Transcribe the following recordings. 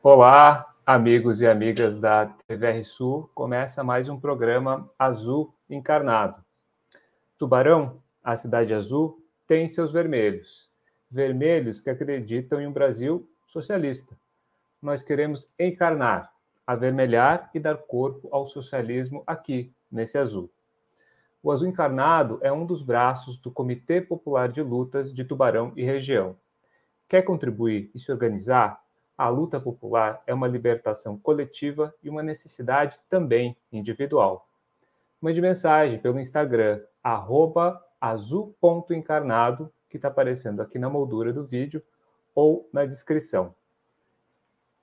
Olá, amigos e amigas da TVR Sul. Começa mais um programa Azul Encarnado. Tubarão, a cidade azul, tem seus vermelhos. Vermelhos que acreditam em um Brasil socialista. Nós queremos encarnar, avermelhar e dar corpo ao socialismo aqui, nesse azul. O azul encarnado é um dos braços do Comitê Popular de Lutas de Tubarão e região. Quer contribuir e se organizar? A luta popular é uma libertação coletiva e uma necessidade também individual. Mande mensagem pelo Instagram, azul.encarnado, que está aparecendo aqui na moldura do vídeo ou na descrição.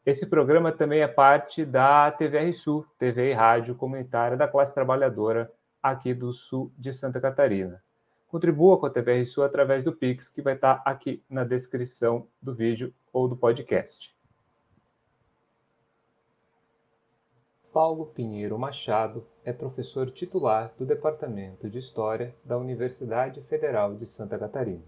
Esse programa também é parte da TVR Sul, TV e rádio comunitária da classe trabalhadora aqui do sul de Santa Catarina. Contribua com a TVR Sul através do Pix, que vai estar aqui na descrição do vídeo ou do podcast. Paulo Pinheiro Machado é professor titular do Departamento de História da Universidade Federal de Santa Catarina.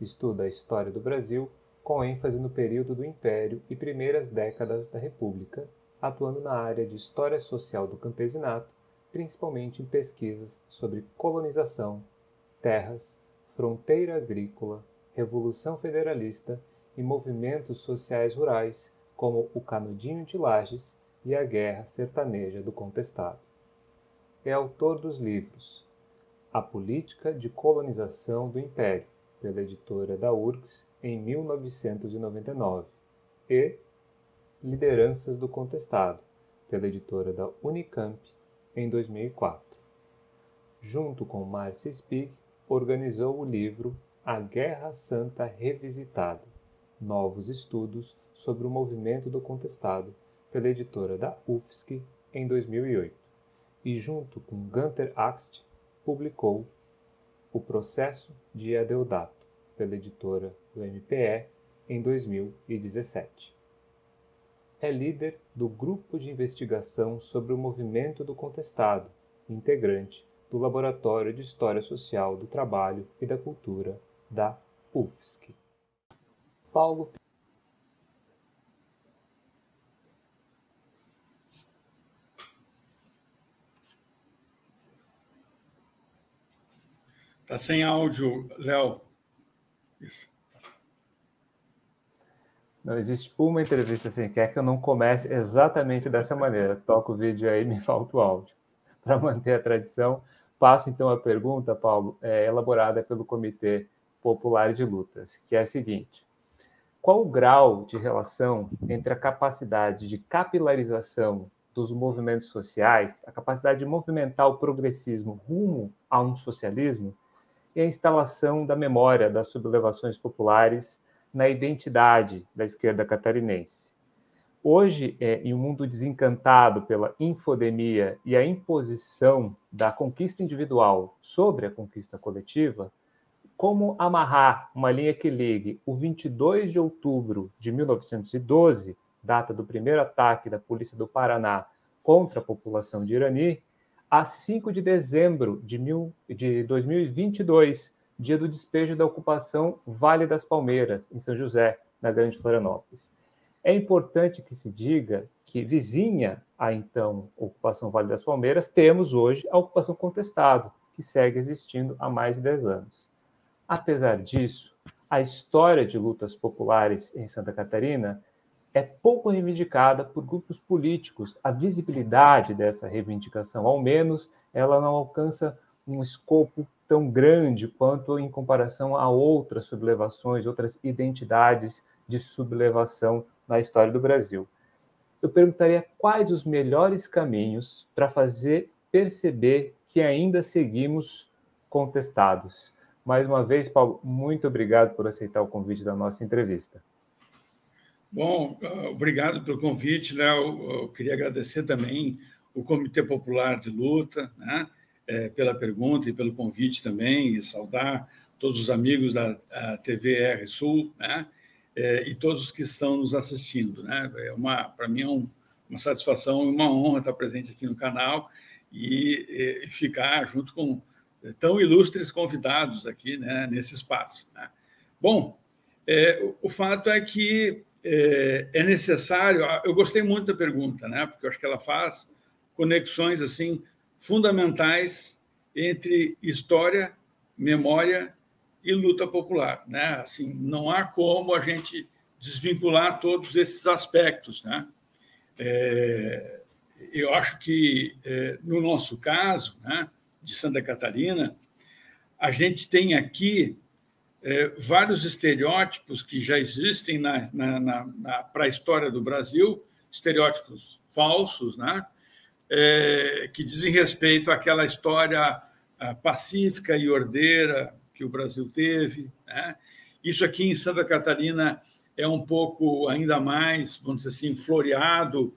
Estuda a história do Brasil com ênfase no período do Império e primeiras décadas da República, atuando na área de História Social do Campesinato, principalmente em pesquisas sobre colonização, terras, fronteira agrícola, Revolução Federalista e movimentos sociais rurais, como o Canudinho de Lages e a Guerra Sertaneja do Contestado. É autor dos livros A Política de Colonização do Império, pela editora da URGS, em 1999, e Lideranças do Contestado, pela editora da Unicamp, em 2004. Junto com Márcia Spig, organizou o livro A Guerra Santa Revisitada Novos Estudos sobre o Movimento do Contestado, pela editora da UFSC em 2008, e junto com Gunther Axt publicou O Processo de Adeodato, pela editora do MPE em 2017. É líder do Grupo de Investigação sobre o Movimento do Contestado, integrante do Laboratório de História Social do Trabalho e da Cultura da UFSC. Paulo Está sem áudio, Léo. Isso. Não existe uma entrevista sem quer que eu não comece exatamente dessa maneira. Toco o vídeo aí, me falta o áudio. Para manter a tradição, passo então a pergunta, Paulo, é, elaborada pelo Comitê Popular de Lutas, que é a seguinte: qual o grau de relação entre a capacidade de capilarização dos movimentos sociais, a capacidade de movimentar o progressismo rumo a um socialismo e a instalação da memória das sublevações populares na identidade da esquerda catarinense. Hoje, é, em um mundo desencantado pela infodemia e a imposição da conquista individual sobre a conquista coletiva, como amarrar uma linha que ligue o 22 de outubro de 1912, data do primeiro ataque da polícia do Paraná contra a população de Irani, a 5 de dezembro de, mil, de 2022, dia do despejo da ocupação Vale das Palmeiras, em São José, na Grande Florianópolis. É importante que se diga que, vizinha à então ocupação Vale das Palmeiras, temos hoje a ocupação contestado, que segue existindo há mais de 10 anos. Apesar disso, a história de lutas populares em Santa Catarina é pouco reivindicada por grupos políticos. A visibilidade dessa reivindicação, ao menos, ela não alcança um escopo tão grande quanto em comparação a outras sublevações, outras identidades de sublevação na história do Brasil. Eu perguntaria quais os melhores caminhos para fazer perceber que ainda seguimos contestados. Mais uma vez, Paulo, muito obrigado por aceitar o convite da nossa entrevista. Bom, ah, obrigado pelo convite, Léo. Eu queria agradecer também o Comitê Popular de Luta, né, é, pela pergunta e pelo convite também, e saudar todos os amigos da TV R Sul, né, é, e todos os que estão nos assistindo. Né? É uma, para mim, é um, uma satisfação e uma honra estar presente aqui no canal e, e ficar junto com tão ilustres convidados aqui né, nesse espaço. Né? Bom, é, o fato é que é, é necessário. Eu gostei muito da pergunta, né? Porque eu acho que ela faz conexões assim fundamentais entre história, memória e luta popular, né? Assim, não há como a gente desvincular todos esses aspectos, né? É, eu acho que é, no nosso caso, né, de Santa Catarina, a gente tem aqui é, vários estereótipos que já existem na, na, na, na para a história do Brasil, estereótipos falsos, né? É, que dizem respeito àquela história pacífica e ordeira que o Brasil teve. Né? Isso aqui em Santa Catarina é um pouco ainda mais, vamos dizer assim, floreado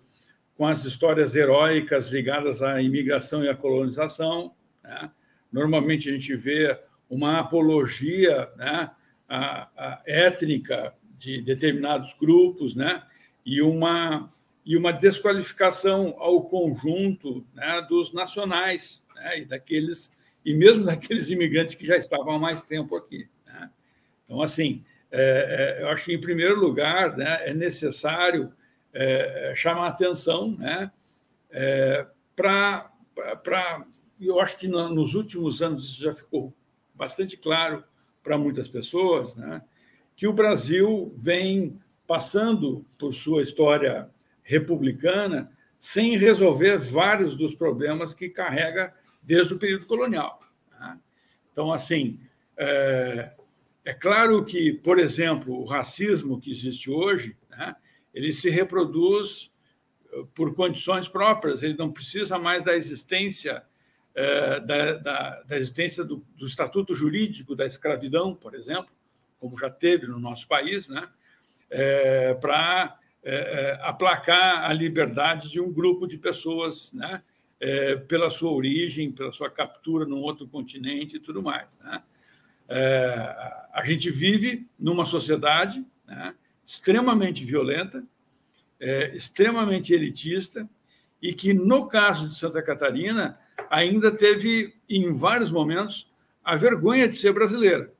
com as histórias heróicas ligadas à imigração e à colonização. Né? Normalmente a gente vê uma apologia né, à, à étnica de determinados grupos, né, e uma e uma desqualificação ao conjunto né, dos nacionais né, e daqueles e mesmo daqueles imigrantes que já estavam há mais tempo aqui. Né? Então, assim, é, é, eu acho que em primeiro lugar né, é necessário é, é chamar atenção, né, é, para eu acho que no, nos últimos anos isso já ficou bastante claro para muitas pessoas, né, que o Brasil vem passando por sua história republicana sem resolver vários dos problemas que carrega desde o período colonial. Né? Então, assim, é, é, claro que, por exemplo, o racismo que existe hoje, né, ele se reproduz eh, por condições próprias, ele não precisa mais da existência da, da, da, existência do, do, estatuto jurídico da escravidão, por exemplo, como já teve no nosso país, né, é, para é, aplacar a liberdade de um grupo de pessoas, né, pela sua origem, pela sua captura num outro continente e tudo mais. Né. a gente vive numa sociedade né, extremamente violenta, extremamente elitista, e que, no caso de Santa Catarina, ainda teve, em vários momentos, a vergonha de ser brasileira.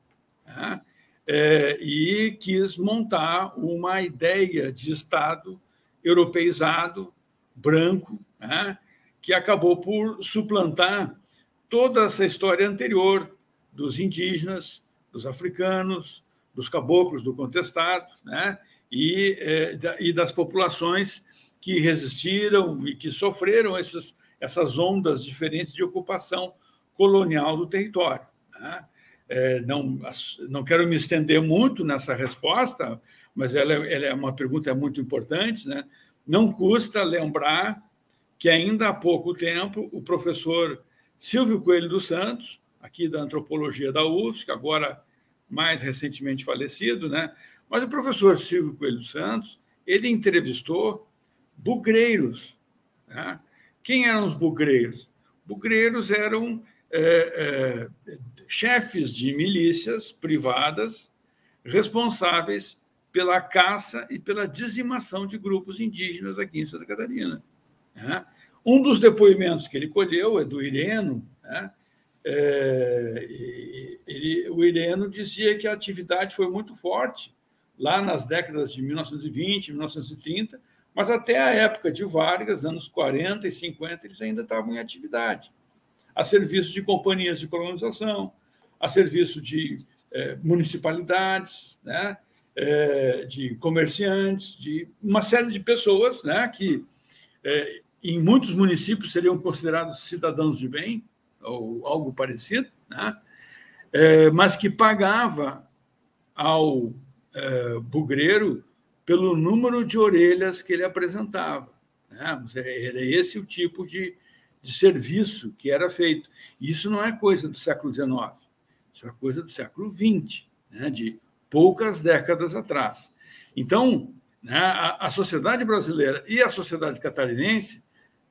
Né? É, e quis montar uma ideia de Estado europeizado, branco, né? que acabou por suplantar toda essa história anterior dos indígenas, dos africanos, dos caboclos do contestado, né? e, é, e das populações que resistiram e que sofreram esses essas ondas diferentes de ocupação colonial do território. Né? É, não, não quero me estender muito nessa resposta, mas ela, ela, é uma pergunta muito importante. Né? Não custa lembrar que ainda há pouco tempo o professor Silvio Coelho dos Santos, aqui da antropologia da UFSC, agora mais recentemente falecido, né? mas o professor Silvio Coelho dos Santos, ele entrevistou bugreiros, né? Quem eram os bugreiros? Bugreiros eram é, é, chefes de milícias privadas responsáveis pela caça e pela dizimação de grupos indígenas aqui em Santa Catarina. Né? Um dos depoimentos que ele colheu é do Ireno. Né? É, ele, o Ireno dizia que a atividade foi muito forte lá nas décadas de 1920, 1930, mas até a época de Vargas, anos 40 e 50, eles ainda estavam em atividade, a serviço de companhias de colonização, a serviço de é, municipalidades, né, é, de comerciantes, de uma série de pessoas né, que, é, em muitos municípios, seriam considerados cidadãos de bem, ou algo parecido, né, mas que pagava ao bugreiro pelo número de orelhas que ele apresentava. Né? Era esse o tipo de, de serviço que era feito. Isso não é coisa do século XIX, isso é coisa do século XX, né? de poucas décadas atrás. Então, né, a, a sociedade brasileira e a sociedade catarinense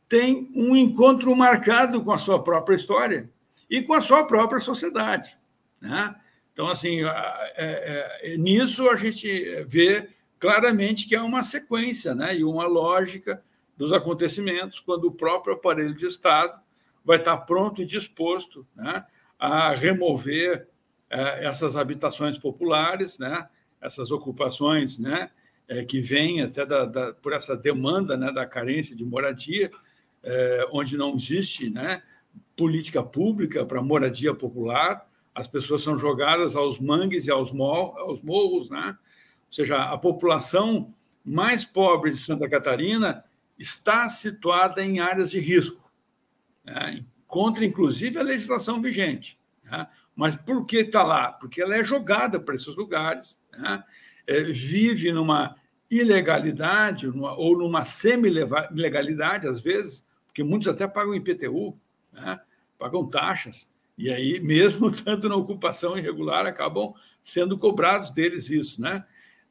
têm um encontro marcado com a sua própria história e com a sua própria sociedade. Né? Então, assim, é, é, nisso a gente vê claramente que há uma sequência né, e uma lógica dos acontecimentos quando o próprio aparelho de Estado vai estar pronto e disposto né, a remover é, essas habitações populares, né, essas ocupações né, é, que vem até da, da, por essa demanda né, da carência de moradia, é, onde não existe né, política pública para moradia popular, as pessoas são jogadas aos mangues e aos, mol, aos morros, né? Seja, a população mais pobre de Santa Catarina está situada em áreas de risco, né? contra inclusive a legislação vigente. Né? Mas por que está lá? Porque ela é jogada para esses lugares, né? é, vive numa ilegalidade numa, ou numa semi-ilegalidade, às vezes, porque muitos até pagam IPTU, né? pagam taxas, e aí, mesmo tanto na ocupação irregular, acabam sendo cobrados deles isso. Né?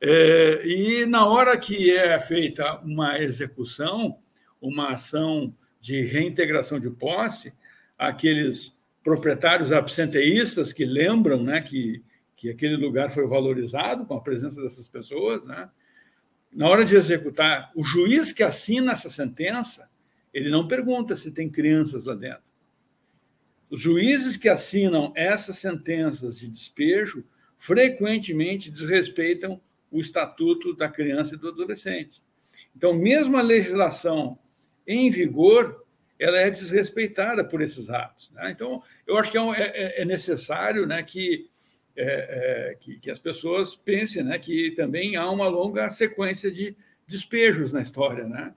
É, e na hora que é feita uma execução, uma ação de reintegração de posse, aqueles proprietários absenteístas que lembram né, que, que aquele lugar foi valorizado com a presença dessas pessoas, né? na hora de executar, o juiz que assina essa sentença, ele não pergunta se tem crianças lá dentro. Os juízes que assinam essas sentenças de despejo frequentemente desrespeitam o estatuto da criança e do adolescente. Então, mesmo a legislação em vigor, ela é desrespeitada por esses atos. Né? Então, eu acho que é, é, é necessário né, que, é, é, que, que, as pessoas pensem né, que também há uma longa sequência de despejos na história. Né?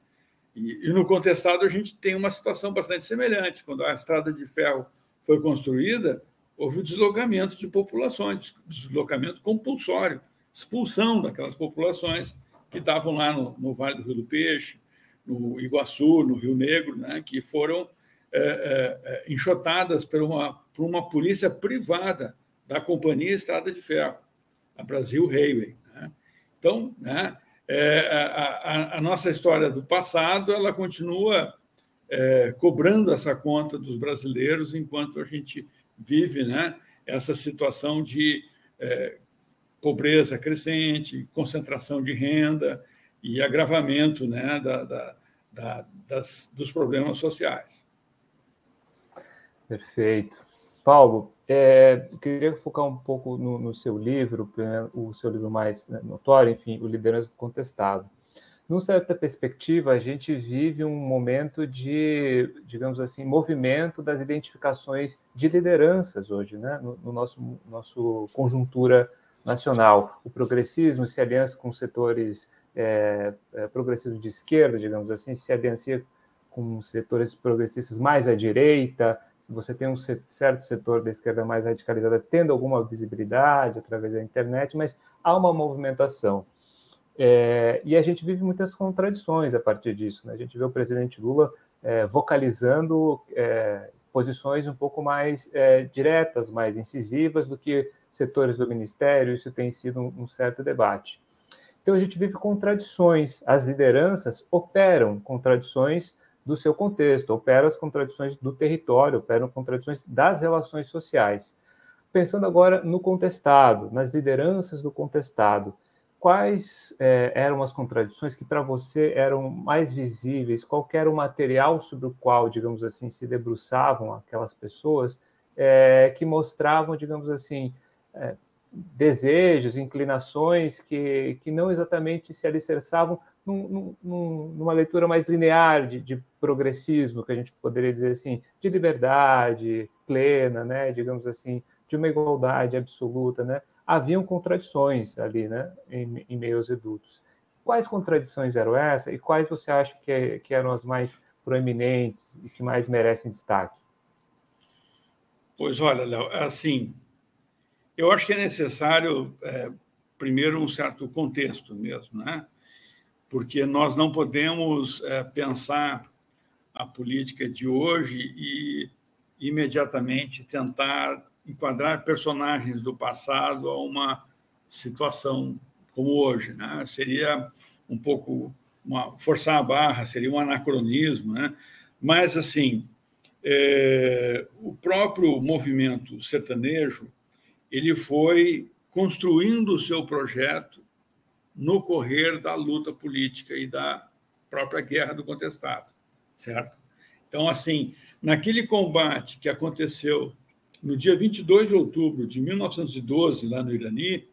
E, e, no contestado, a gente tem uma situação bastante semelhante. Quando a estrada de ferro foi construída, houve o deslocamento de populações, deslocamento compulsório, expulsão daquelas populações que estavam lá no, no Vale do Rio do Peixe, no Iguaçu, no Rio Negro, né, que foram é, é, é, enxotadas por uma, por uma polícia privada da Companhia Estrada de Ferro, a Brasil Railway. Né? Então, né, é, a, a, nossa história do passado ela continua é, cobrando essa conta dos brasileiros enquanto a gente vive né, essa situação de é, pobreza crescente, concentração de renda, e agravamento né, da, da, da, das, dos problemas sociais. Perfeito. Paulo, é, queria focar um pouco no, no, seu livro, o seu livro mais né, notório, enfim, o Liderança do Contestado. Numa certa perspectiva, a gente vive um momento de, digamos assim, movimento das identificações de lideranças hoje, né, no, no nosso, nosso conjuntura nacional. O progressismo se aliança com setores é, é, progressismo de esquerda, digamos assim, se aliancia com setores progressistas mais à direita, você tem um certo setor da esquerda mais radicalizada tendo alguma visibilidade através da internet, mas há uma movimentação. É, e a gente vive muitas contradições a partir disso. Né? A gente vê o presidente Lula é, vocalizando é, posições um pouco mais diretas, mais incisivas do que setores do ministério, isso tem sido um, certo debate. Então a gente vive contradições. As lideranças operam contradições do seu contexto, operam as contradições do território, operam contradições das relações sociais. Pensando agora no contestado, nas lideranças do contestado, quais é, eram as contradições que para você eram mais visíveis? Qual era o material sobre o qual, digamos assim, se debruçavam aquelas pessoas é, que mostravam, digamos assim, é, desejos, inclinações que, que não exatamente se alicerçavam num, num, numa leitura mais linear de, de, progressismo, que a gente poderia dizer assim, de liberdade plena, né, digamos assim, de uma igualdade absoluta, né? Haviam contradições ali, né, em, em meio aos. Quais contradições eram essas e quais você acha que, que eram as mais proeminentes e que mais merecem destaque? Pois olha, Léo, assim, eu acho que é necessário, é, primeiro, um certo contexto mesmo, né? porque nós não podemos é, pensar a política de hoje e imediatamente tentar enquadrar personagens do passado a uma situação como hoje. Né? Seria um pouco uma, forçar a barra, seria um anacronismo. Né? Mas, assim, é, o próprio movimento sertanejo ele foi construindo o seu projeto no correr da luta política e da própria guerra do contestado, certo? Então, assim, naquele combate que aconteceu no dia 22 de outubro de 1912, lá no Irani,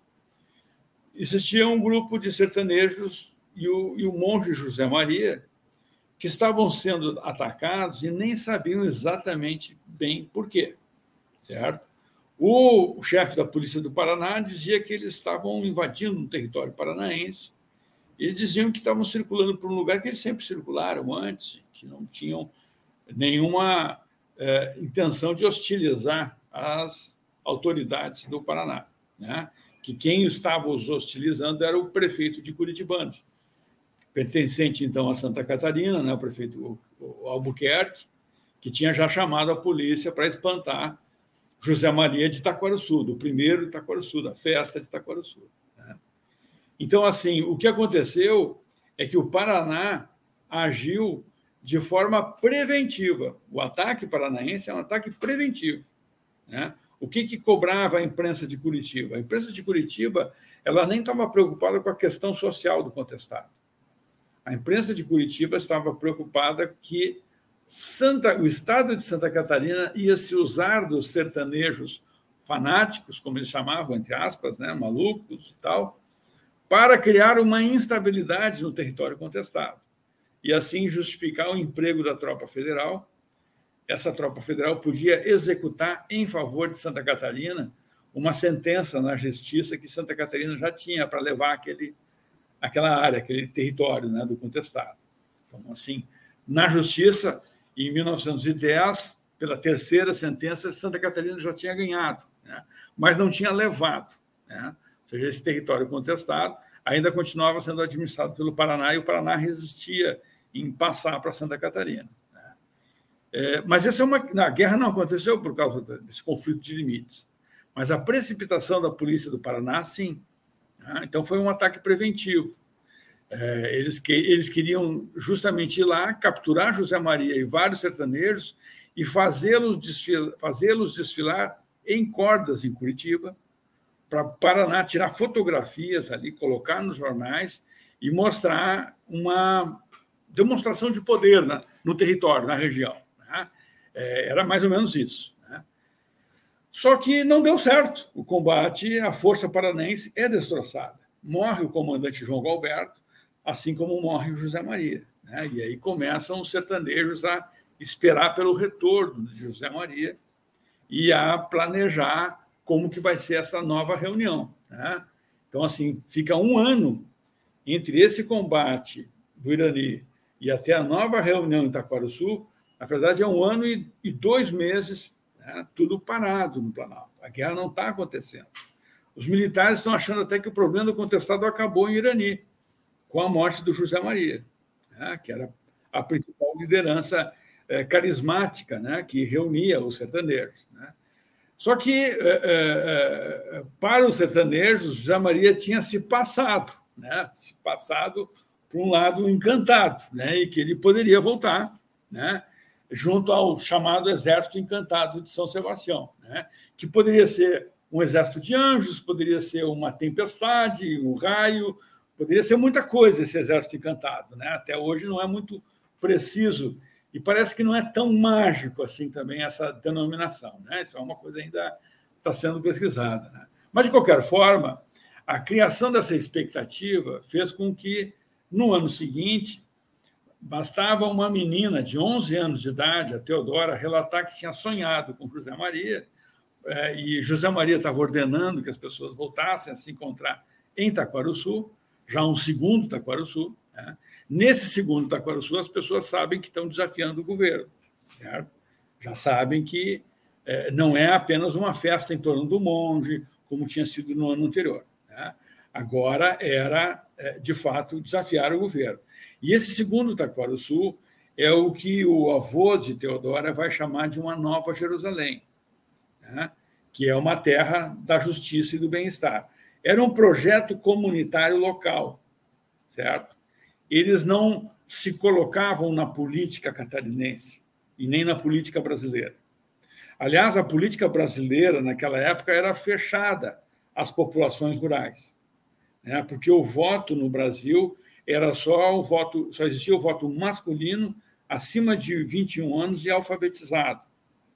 existia um grupo de sertanejos e o, e o monge José Maria que estavam sendo atacados e nem sabiam exatamente bem por quê, certo? O, chefe da polícia do Paraná dizia que eles estavam invadindo um território paranaense e diziam que estavam circulando por um lugar que eles sempre circularam antes, que não tinham nenhuma é, intenção de hostilizar as autoridades do Paraná, né? que quem estava os hostilizando era o prefeito de Curitibanos, pertencente então a Santa Catarina, né? o prefeito Albuquerque, que tinha já chamado a polícia para espantar José Maria de Itaquaruçu, do primeiro de Itaquaruçu, da festa de Itaquaruçu. Né? Então, assim, o que aconteceu é que o Paraná agiu de forma preventiva. O ataque paranaense é um ataque preventivo. Né? O que, que cobrava a imprensa de Curitiba? A imprensa de Curitiba ela nem estava preocupada com a questão social do contestado. A imprensa de Curitiba estava preocupada que Santa, o estado de Santa Catarina ia se usar dos sertanejos fanáticos, como eles chamavam, entre aspas, né, malucos e tal, para criar uma instabilidade no território contestado e assim justificar o emprego da tropa federal. Essa tropa federal podia executar em favor de Santa Catarina uma sentença na justiça que Santa Catarina já tinha para levar aquele, aquela área, aquele território né, do contestado. Então, assim, na justiça, em 1910, pela terceira sentença, Santa Catarina já tinha ganhado, né? mas não tinha levado. Né? Ou seja, esse território contestado ainda continuava sendo administrado pelo Paraná e o Paraná resistia em passar para Santa Catarina. Né? É, mas essa é uma, a guerra não aconteceu por causa desse conflito de limites, mas a precipitação da polícia do Paraná, sim. Né? Então foi um ataque preventivo. É, eles, que, eles queriam justamente ir lá, capturar José Maria e vários sertanejos e fazê-los desfilar, fazê desfilar em cordas em Curitiba, para Paraná tirar fotografias ali, colocar nos jornais e mostrar uma demonstração de poder na, no território, na região. Né? É, era mais ou menos isso. Né? Só que não deu certo. O combate, a força paranense é destroçada. Morre o comandante João Galberto, assim como morre o José Maria. Né? E aí começam os sertanejos a esperar pelo retorno de José Maria e a planejar como que vai ser essa nova reunião. Né? Então, assim, fica um ano entre esse combate do Irani e até a nova reunião em Itaquaruçu, na verdade, é um ano e, e dois meses, né? tudo parado no Planalto. A guerra não está acontecendo. Os militares estão achando até que o problema do contestado acabou em Irani com a morte do José Maria, né, que era a principal liderança é, carismática né, que reunia os sertanejos. Né. Só que, é, é, para os sertanejos, José Maria tinha se passado, né, se passado para um lado encantado, né, e que ele poderia voltar né, junto ao chamado Exército Encantado de São Sebastião, né, que poderia ser um exército de anjos, poderia ser uma tempestade, um raio, Poderia ser muita coisa esse exército encantado, né? Até hoje não é muito preciso e parece que não é tão mágico assim também essa denominação, né? Isso é uma coisa ainda está sendo pesquisada, né? Mas de qualquer forma, a criação dessa expectativa fez com que no ano seguinte bastava uma menina de 11 anos de idade, a Teodora, relatar que tinha sonhado com José Maria eh, e José Maria estava ordenando que as pessoas voltassem a se encontrar em Taquaruçu já um segundo Taquaruçu. Né? Nesse segundo Taquaruçu, as pessoas sabem que estão desafiando o governo. Certo? Já sabem que é, não é apenas uma festa em torno do monge, como tinha sido no ano anterior. Né? Agora era, é, de fato, desafiar o governo. E esse segundo Taquaruçu é o que o avô de Teodora vai chamar de uma nova Jerusalém, né? que é uma terra da justiça e do bem-estar. Era um projeto comunitário local, certo? Eles não se colocavam na política catarinense e nem na política brasileira. Aliás, a política brasileira naquela época era fechada às populações rurais, né? porque o voto no Brasil era só o voto, só existia o voto masculino acima de 21 anos e alfabetizado.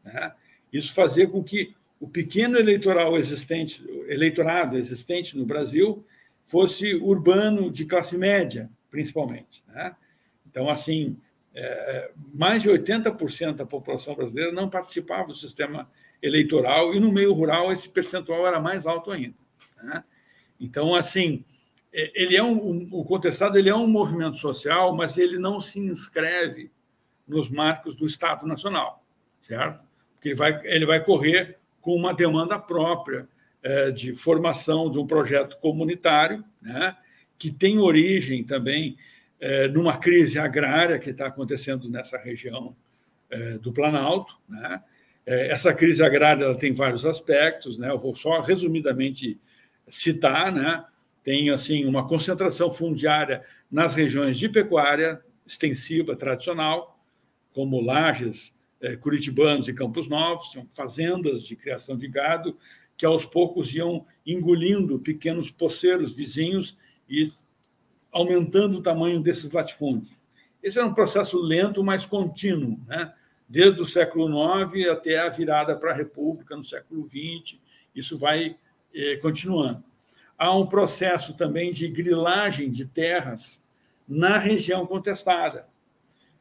Né? Isso fazia com que o pequeno eleitoral existente, eleitorado existente no Brasil fosse urbano de classe média, principalmente. Né? Então, assim, é, mais de 80% da população brasileira não participava do sistema eleitoral e no meio rural esse percentual era mais alto ainda. Né? Então, assim, é, ele é um, um, o contestado ele é um movimento social, mas ele não se inscreve nos marcos do Estado Nacional, certo? Porque ele vai, ele vai correr com uma demanda própria é, de formação de um projeto comunitário, né, que tem origem também é, numa crise agrária que está acontecendo nessa região é, do Planalto. Né? Essa crise agrária ela tem vários aspectos, né? eu vou só resumidamente citar, né? tem assim uma concentração fundiária nas regiões de pecuária extensiva tradicional, como Lages, Curitibanos e Campos Novos, são fazendas de criação de gado que aos poucos iam engolindo pequenos poceiros vizinhos e aumentando o tamanho desses latifúndios. Esse era um processo lento, mas contínuo, né? desde o século IX até a virada para a República no século XX, isso vai eh, continuando. Há um processo também de grilagem de terras na região contestada.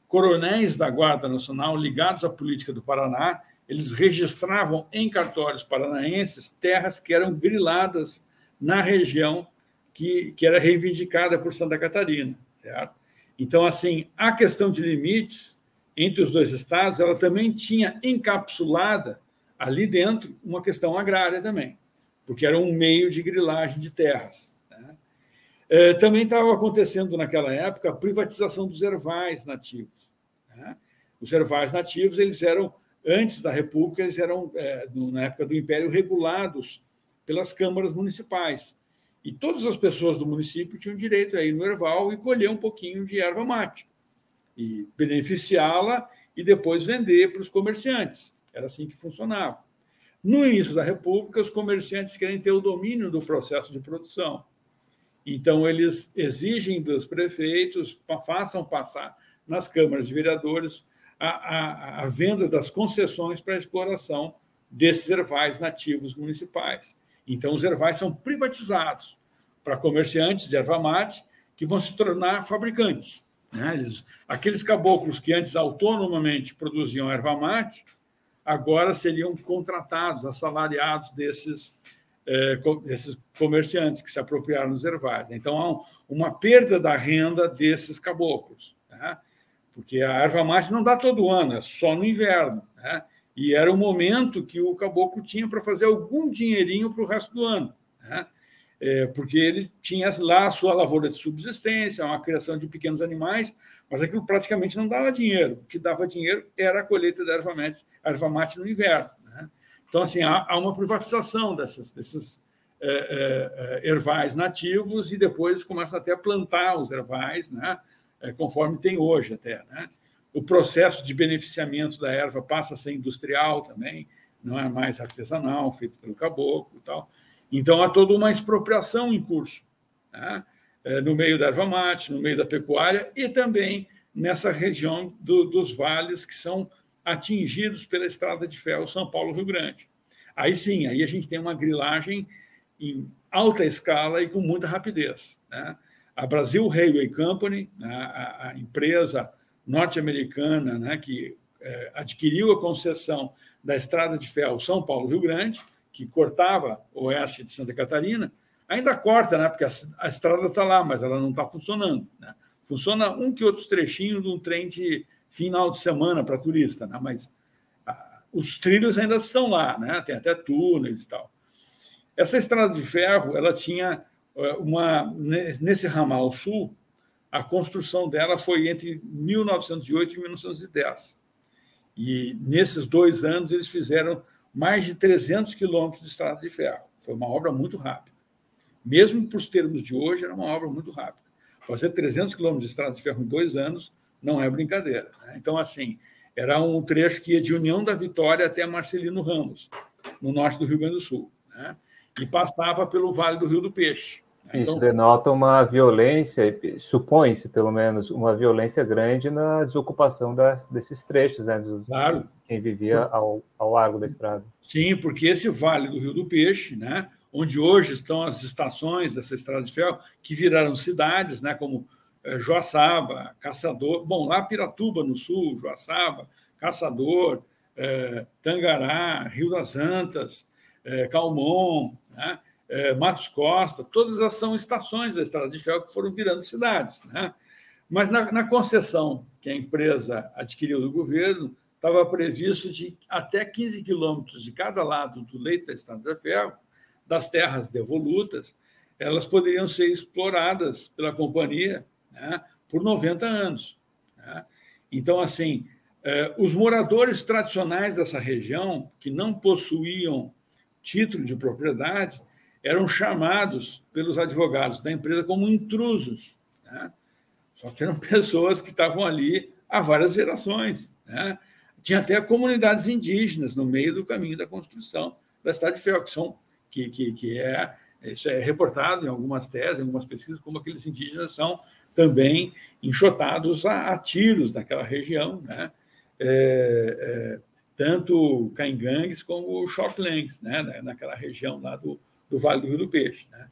Coronéis da Guarda Nacional ligados à política do Paraná, eles registravam em cartórios paranaenses terras que eram griladas na região que, que era reivindicada por Santa Catarina. Certo? Então, assim, a questão de limites entre os dois estados, ela também tinha encapsulada ali dentro uma questão agrária também, porque era um meio de grilagem de terras. É, também estava acontecendo naquela época a privatização dos ervais nativos. Né? Os ervais nativos, eles eram, antes da República, eles eram, é, na época do Império, regulados pelas câmaras municipais. E todas as pessoas do município tinham direito a ir no erval e colher um pouquinho de erva mate, e beneficiá-la e depois vender para os comerciantes. Era assim que funcionava. No início da República, os comerciantes querem ter o domínio do processo de produção. Então, eles exigem dos prefeitos, façam passar nas câmaras de vereadores a, a, a venda das concessões para a exploração desses ervais nativos municipais. Então, os ervais são privatizados para comerciantes de erva mate que vão se tornar fabricantes. Né? Eles, aqueles caboclos que antes autonomamente produziam erva mate, agora seriam contratados, assalariados desses, eh, desses comerciantes que se apropriaram dos ervais. Então, há um, uma perda da renda desses caboclos, né? porque a erva mate não dá todo ano, é só no inverno. Né? E era o momento que o caboclo tinha para fazer algum dinheirinho para o resto do ano. Né? É, porque ele tinha lá a sua lavoura de subsistência, uma criação de pequenos animais, mas aquilo praticamente não dava dinheiro. O que dava dinheiro era a colheita da erva mate, erva mate no inverno. Então, assim, há, há, uma privatização dessas, desses é, é, ervais nativos e depois começa até a plantar os ervais, né? É, conforme tem hoje até. Né? o processo de beneficiamento da erva passa a ser industrial também, não é mais artesanal, feito pelo caboclo e tal. Então, há toda uma expropriação em curso, né? No meio da erva mate, no meio da pecuária e também nessa região do, dos vales que são atingidos pela estrada de ferro São Paulo-Rio Grande. Aí sim, aí a gente tem uma grilagem em alta escala e com muita rapidez. Né? A Brasil Railway Company, né, a, a empresa norte-americana, né, que é, adquiriu a concessão da estrada de ferro São Paulo-Rio Grande, que cortava o oeste de Santa Catarina, ainda corta, né, porque a, a estrada está lá, mas ela não está funcionando. Né? Funciona um que outro trechinho de um trem de final de semana para turista, né? mas a, os trilhos ainda estão lá, né? tem até túneis e tal. Essa estrada de ferro, ela tinha é, uma nesse ramal sul, a construção dela foi entre 1908 e 1910. E nesses dois anos eles fizeram mais de 300 quilômetros de estrada de ferro. Foi uma obra muito rápida. Mesmo para os termos de hoje, era uma obra muito rápida. Fazer 300 quilômetros de estrada de ferro em dois anos não é brincadeira. Né? Então, assim, era um trecho que ia de União da Vitória até Marcelino Ramos, no norte do Rio Grande do Sul. Né? E passava pelo Vale do Rio do Peixe. Isso então, denota uma violência, supõe-se pelo menos, uma violência grande na desocupação das, desses trechos, né? Do, claro. Quem vivia ao, ao largo da estrada. Sim, porque esse vale do Rio do Peixe, né? onde hoje estão as estações dessa estrada de ferro, que viraram cidades, né, como Joaçaba, Caçador, bom, lá Piratuba, no sul, Joaçaba, Caçador, é, Tangará, Rio das Antas, é, Calmon, né, é, Matos Costa, todas essas são estações da estrada de ferro que foram virando cidades. Né? Mas na, na concessão que a empresa adquiriu do governo, estava previsto de até 15 quilômetros de cada lado do leito da estrada de ferro, das terras devolutas, elas poderiam ser exploradas pela companhia né, por 90 anos. Né? Então, assim, eh, os moradores tradicionais dessa região, que não possuíam título de propriedade, eram chamados pelos advogados da empresa como intrusos. Né? Só que eram pessoas que estavam ali há várias gerações. Né? Tinha até comunidades indígenas no meio do caminho da construção da cidade de ferro, que, são, que, que, que é, isso é reportado em algumas teses, em algumas pesquisas, como aqueles indígenas são também enxotados a, a tiros naquela região, né? É, é, tanto Caingangues como Shocklands, né? naquela região lá do, do Vale do Rio do Peixe. Né?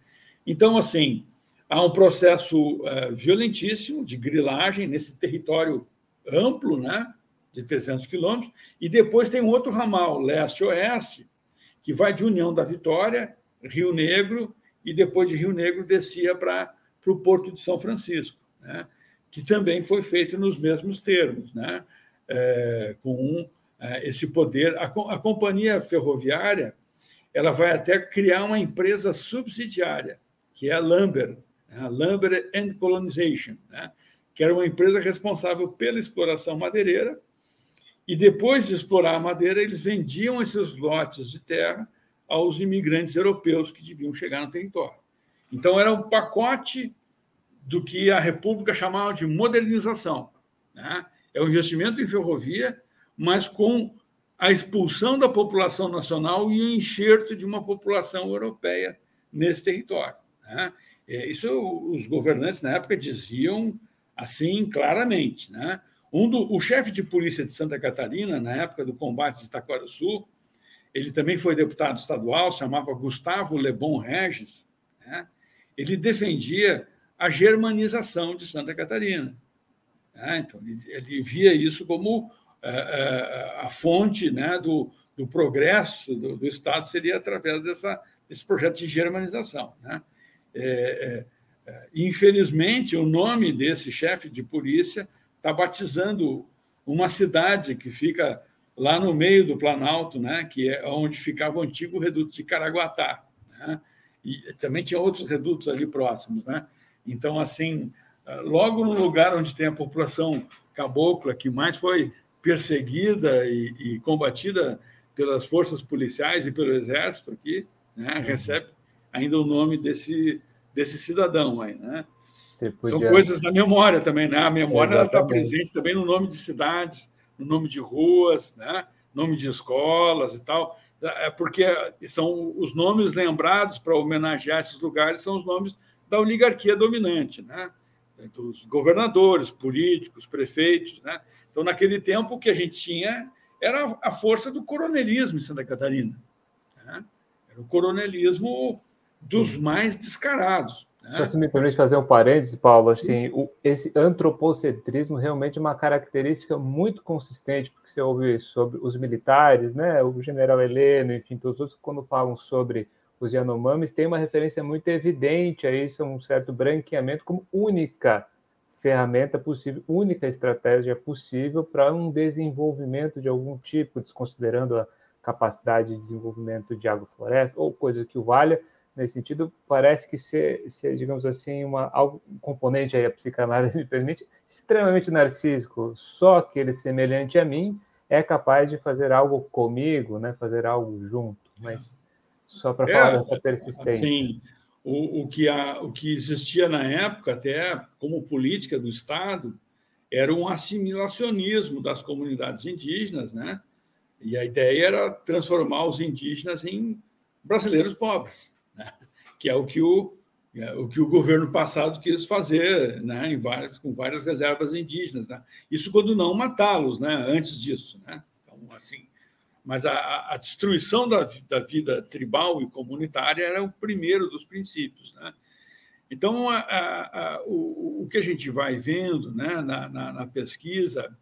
Então, assim, há um processo uh, violentíssimo de grilagem nesse território amplo, né? de 300 quilômetros, e depois tem um outro ramal, leste-oeste, que vai de União da Vitória, Rio Negro, e depois de Rio Negro descia para o Porto de São Francisco, né? que também foi feito nos mesmos termos, né? É, com um, é, esse poder. A, a companhia ferroviária ela vai até criar uma empresa subsidiária, que é a Lumber, né? a Lumber and Colonization, né? que era uma empresa responsável pela exploração madeireira, e depois de explorar a madeira, eles vendiam esses lotes de terra aos imigrantes europeus que deviam chegar no território. Então, era um pacote do que a República chamava de modernização. Né? É um investimento em ferrovia, mas com a expulsão da população nacional e o enxerto de uma população europeia nesse território. Né? É, isso os governantes na época diziam assim claramente. Né? Um do, o chefe de polícia de Santa Catarina, na época do combate de Itaquara Sul, ele também foi deputado estadual, chamava Gustavo Lebon Regis, né? ele defendia a germanização de Santa Catarina. Né? Então, ele, ele via isso como a, fonte né, do, do progresso do, do, Estado seria através dessa, desse projeto de germanização. Né? É, é, é infelizmente, o nome desse chefe de polícia está batizando uma cidade que fica lá no meio do Planalto, né, que é onde ficava o antigo reduto de Caraguatá. Né? E também tinha outros redutos ali próximos. Né? Então, assim, logo no lugar onde tem a população cabocla que mais foi perseguida e, e, combatida pelas forças policiais e pelo exército aqui, né, uhum. recebe ainda o nome desse, desse cidadão aí, né? São coisas da memória também, né? A memória está presente também no nome de cidades, no nome de ruas, né? Nome de escolas e tal, é porque são os nomes lembrados para homenagear esses lugares são os nomes da oligarquia dominante, né? Dos governadores, políticos, prefeitos, né? Então, naquele tempo, o que a gente tinha era a força do coronelismo em Santa Catarina. Né? Era o coronelismo dos mais descarados. Né? Se me permite fazer um parêntese, Paulo, assim, o, esse antropocentrismo realmente é uma característica muito consistente, porque você ouve sobre os militares, né, o general Heleno, enfim, todos os outros, quando falam sobre os Yanomamis, tem uma referência muito evidente a isso, um certo branqueamento como única ferramenta possível, única estratégia possível para um desenvolvimento de algum tipo, desconsiderando a capacidade de desenvolvimento de agrofloresta ou coisa que o valha. Nesse sentido, parece que ser, ser digamos assim, uma, algo, um componente aí, a psicanálise me permite, extremamente narcísico, só que ele semelhante a mim é capaz de fazer algo comigo, né, fazer algo junto, mas só para falar é, dessa persistência. Sim, o, o, que a, o que existia na época, até como política do Estado, era um assimilacionismo das comunidades indígenas, né? E a ideia era transformar os indígenas em brasileiros pobres, né? que é o que o, é o que o governo passado quis fazer, né? Em várias, com várias reservas indígenas. Né? Isso quando não matá-los, né? Antes disso, né? Então, assim, mas a, a destruição da, da, vida tribal e comunitária era o primeiro dos princípios. Né? Então, a, a, o, o, que a gente vai vendo né, na, na, na pesquisa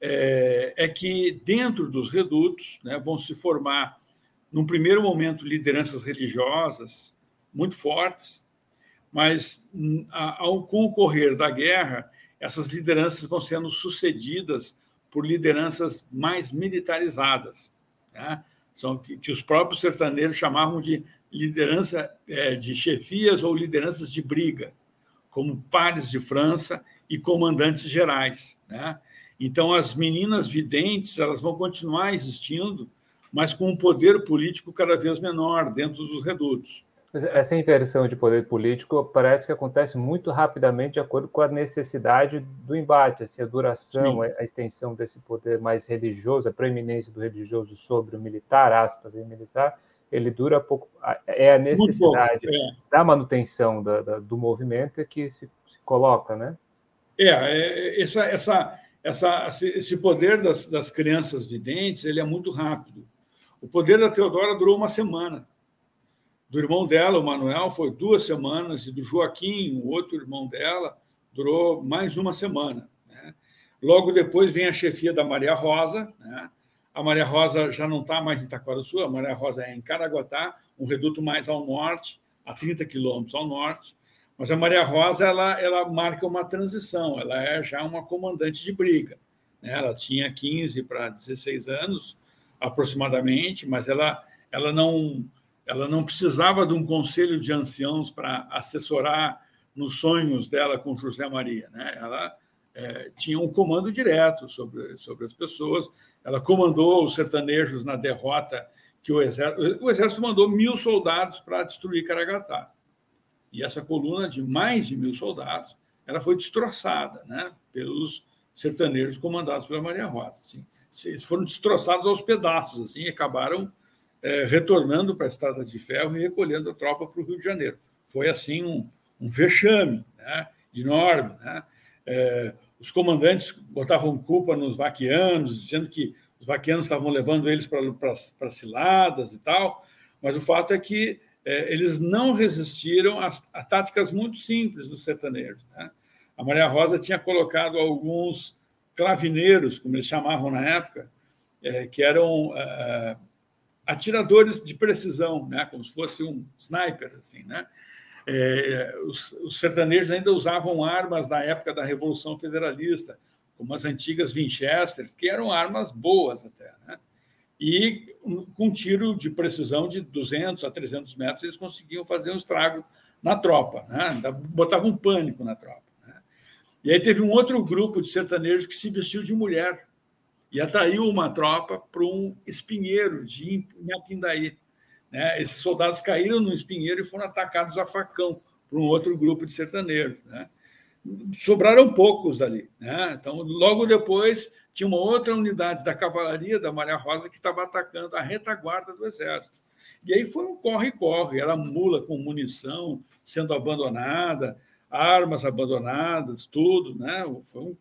é, é, que, dentro dos redutos, né, vão se formar, num primeiro momento, lideranças religiosas muito fortes, mas ao concorrer da guerra, essas lideranças vão sendo sucedidas por lideranças mais militarizadas, né? são que, que, os próprios sertanejos chamavam de liderança é, de chefias ou lideranças de briga, como pares de França e comandantes gerais. Né? Então, as meninas videntes elas vão continuar existindo, mas com um poder político cada vez menor dentro dos redutos. Essa inversão de poder político parece que acontece muito rapidamente de acordo com a necessidade do embate, assim, a duração, a, a, extensão desse poder mais religioso, a preeminência do religioso sobre o militar, aspas, e militar, ele dura pouco. É a necessidade pouco, é. da manutenção da, da, do movimento que se, se, coloca, né? É, é essa, essa, essa, esse poder das, das crianças videntes ele é muito rápido. O poder da Teodora durou uma semana do irmão dela, o Manuel, foi duas semanas, e do Joaquim, o outro irmão dela, durou mais uma semana. Né? Logo depois vem a chefia da Maria Rosa. Né? A Maria Rosa já não está mais em Itaquaraçu, a Maria Rosa é em Caraguatá, um reduto mais ao norte, a 30 quilômetros ao norte. Mas a Maria Rosa ela, ela marca uma transição, ela é já uma comandante de briga. Né? Ela tinha 15 para 16 anos, aproximadamente, mas ela, ela não ela não precisava de um conselho de anciãos para assessorar nos sonhos dela com José Maria. Né? Ela é, tinha um comando direto sobre, sobre as pessoas. Ela comandou os sertanejos na derrota que o exército, o exército mandou mil soldados para destruir Caragatá. E essa coluna de mais de mil soldados, ela foi destroçada, né, pelos sertanejos comandados pela Maria Rosa. Assim, eles foram destroçados aos pedaços, assim, e acabaram é, retornando para a Estrada de Ferro e recolhendo a tropa para o Rio de Janeiro. Foi assim um, um vexame né, enorme. Né? É, os comandantes botavam culpa nos vaquianos, dizendo que os vaquianos estavam levando eles para ciladas e tal, mas o fato é que é, eles não resistiram às, a táticas muito simples dos sertanejos. Né? A Maria Rosa tinha colocado alguns clavineiros, como eles chamavam na época, é, que eram é, atiradores de precisão, né? como se fosse um sniper. Assim, né? É, os, os, sertanejos ainda usavam armas da época da Revolução Federalista, como as antigas Winchesters, que eram armas boas até. Né? E com um tiro de precisão de 200 a 300 metros, eles conseguiam fazer um estrago na tropa, né? botavam um pânico na tropa. E aí teve um outro grupo de sertanejos que se vestiu de mulher e atraiu uma tropa para um espinheiro de Inhapindaí. Né? Esses soldados caíram no espinheiro e foram atacados a facão por um outro grupo de sertanejos. Né? Sobraram poucos dali. Né? Então, logo depois, tinha uma outra unidade da cavalaria da Maria Rosa que estava atacando a retaguarda do exército. E aí foi um corre-corre, era mula com munição sendo abandonada, armas abandonadas, tudo. Né? Foi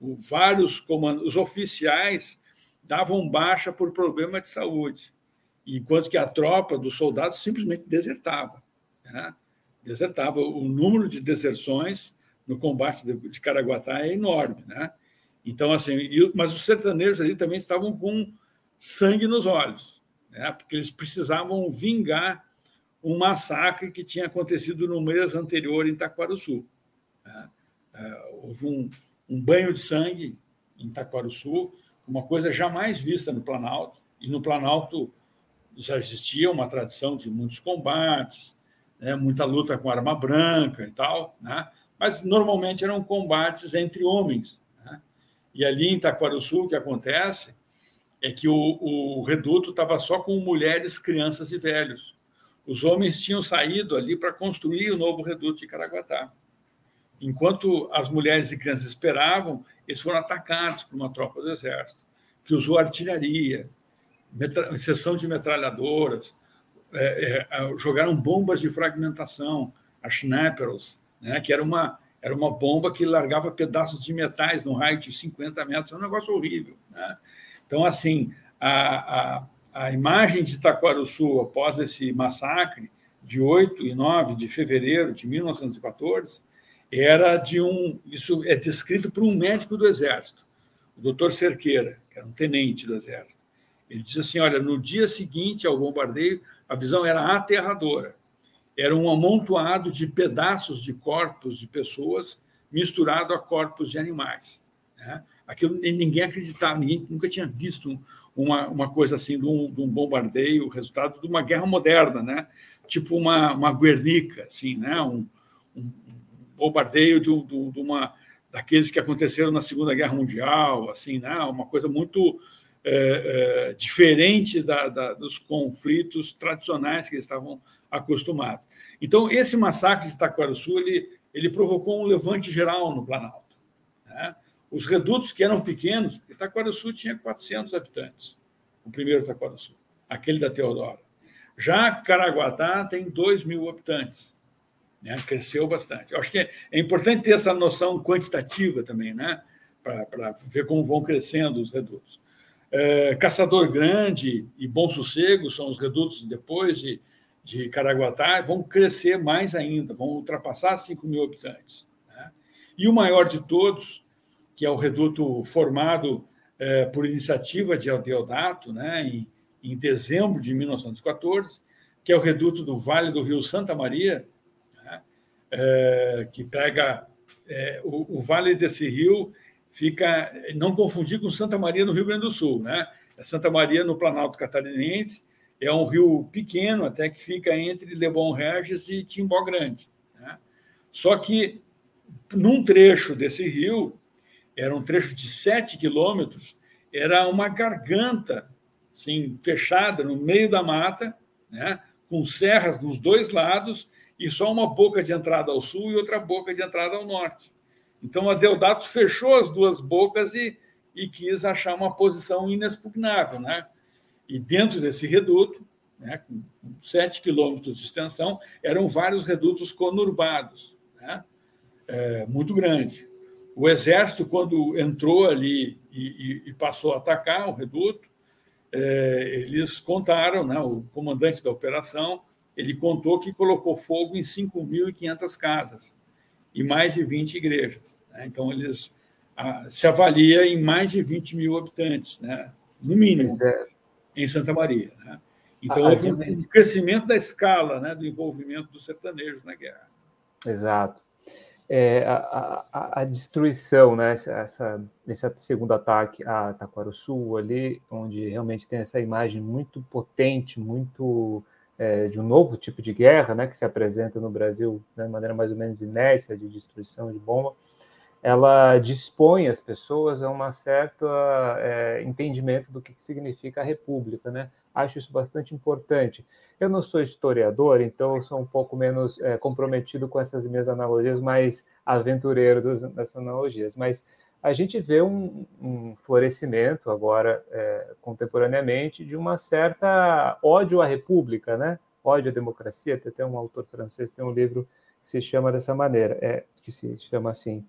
um, vários comandos, os oficiais davam baixa por problema de saúde, enquanto que a tropa dos soldados simplesmente desertava. Né? Desertava. O número de deserções no combate de Caraguatá é enorme. Né? Então, assim, mas os sertanejos ali também estavam com sangue nos olhos, né? porque eles precisavam vingar um massacre que tinha acontecido no mês anterior em Itaquaruçu. Né? É, houve um, um banho de sangue em Itaquaruçu, uma coisa jamais vista no Planalto. E no Planalto já existia uma tradição de muitos combates, né, muita luta com arma branca e tal, né, mas normalmente eram combates entre homens. Né, e ali em Itaquaruçu, o que acontece é que o, o reduto estava só com mulheres, crianças e velhos. Os homens tinham saído ali para construir o novo reduto de Caraguatá. Enquanto as mulheres e crianças esperavam, eles foram atacados por uma tropa do exército, que usou artilharia, sessão de metralhadoras, é, é, jogaram bombas de fragmentação, as Schnappers, né, que era uma, era uma bomba que largava pedaços de metais num raio de 50 metros, é um negócio horrível. Né? Então, assim, a, a, a imagem de Itaquaruçu após esse massacre de 8 e 9 de fevereiro de 1914 era de um. Isso é descrito por um médico do Exército, o doutor Cerqueira, que era um tenente do Exército. Ele diz assim: olha, no dia seguinte ao bombardeio, a visão era aterradora. Era um amontoado de pedaços de corpos de pessoas misturado a corpos de animais. Né? Aquilo ninguém acreditava, ninguém nunca tinha visto uma, uma coisa assim de um, de um bombardeio, resultado de uma guerra moderna, né? tipo uma, uma Guernica, assim, né? um, um bombardeio de, de, de, uma daqueles que aconteceram na Segunda Guerra Mundial, assim, né? uma coisa muito é, é, diferente da, da, dos conflitos tradicionais que eles estavam acostumados. Então, esse massacre de Itaquaruçu, ele, ele provocou um levante geral no Planalto. Né? Os redutos que eram pequenos, Itaquaruçu tinha 400 habitantes, o primeiro Itaquaruçu, aquele da Teodora. Já Caraguatá tem 2 mil habitantes. Né? Cresceu bastante. Eu acho que é, é importante ter essa noção quantitativa também, né? para ver como vão crescendo os redutos. É, Caçador Grande e Bom Sossego são os redutos depois de, de Caraguatá, vão crescer mais ainda, vão ultrapassar 5 mil habitantes. Né? E o maior de todos, que é o reduto formado é, por iniciativa de Deodato, né, em, em dezembro de 1914, que é o reduto do Vale do Rio Santa Maria, né, é, que pega é, o, o, vale desse rio fica não confundir com Santa Maria no Rio Grande do Sul, né? É Santa Maria no Planalto Catarinense é um rio pequeno até que fica entre Lebon Regis e Timbó Grande. Né? Só que num trecho desse rio era um trecho de 7 quilômetros, era uma garganta assim, fechada no meio da mata, né, com serras nos dois lados e só uma boca de entrada ao sul e outra boca de entrada ao norte. Então, a Deodato fechou as duas bocas e, e quis achar uma posição inexpugnável. Né? E dentro desse reduto, né, com 7 quilômetros de extensão, eram vários redutos conurbados, né? é, muito grande. O exército, quando entrou ali e, e, e passou a atacar o reduto, é, eles contaram, né, o comandante da operação, ele contou que colocou fogo em 5.500 casas e mais de 20 igrejas. Né? Então, eles a, se avalia em mais de 20 mil habitantes, né? no mínimo, é. em Santa Maria. Né? Então, a, houve um, crescimento da escala né, do envolvimento dos sertanejos na guerra. Exato é, a, a, a, destruição, né, essa, esse segundo ataque a Taquaruçu ali, onde realmente tem essa imagem muito potente, muito é, de um novo tipo de guerra, né, que se apresenta no Brasil né, de maneira mais ou menos inédita de destruição de bomba, ela dispõe as pessoas a um certo é, entendimento do que significa a república, né? Acho isso bastante importante. Eu não sou historiador, então eu sou um pouco menos é, comprometido com essas minhas analogias, mais aventureiro dessas analogias. Mas a gente vê um, um florescimento agora, é, contemporaneamente, de uma certa ódio à república, né? Ódio à democracia. Tem até um autor francês tem um livro que se chama dessa maneira, é, que se chama assim.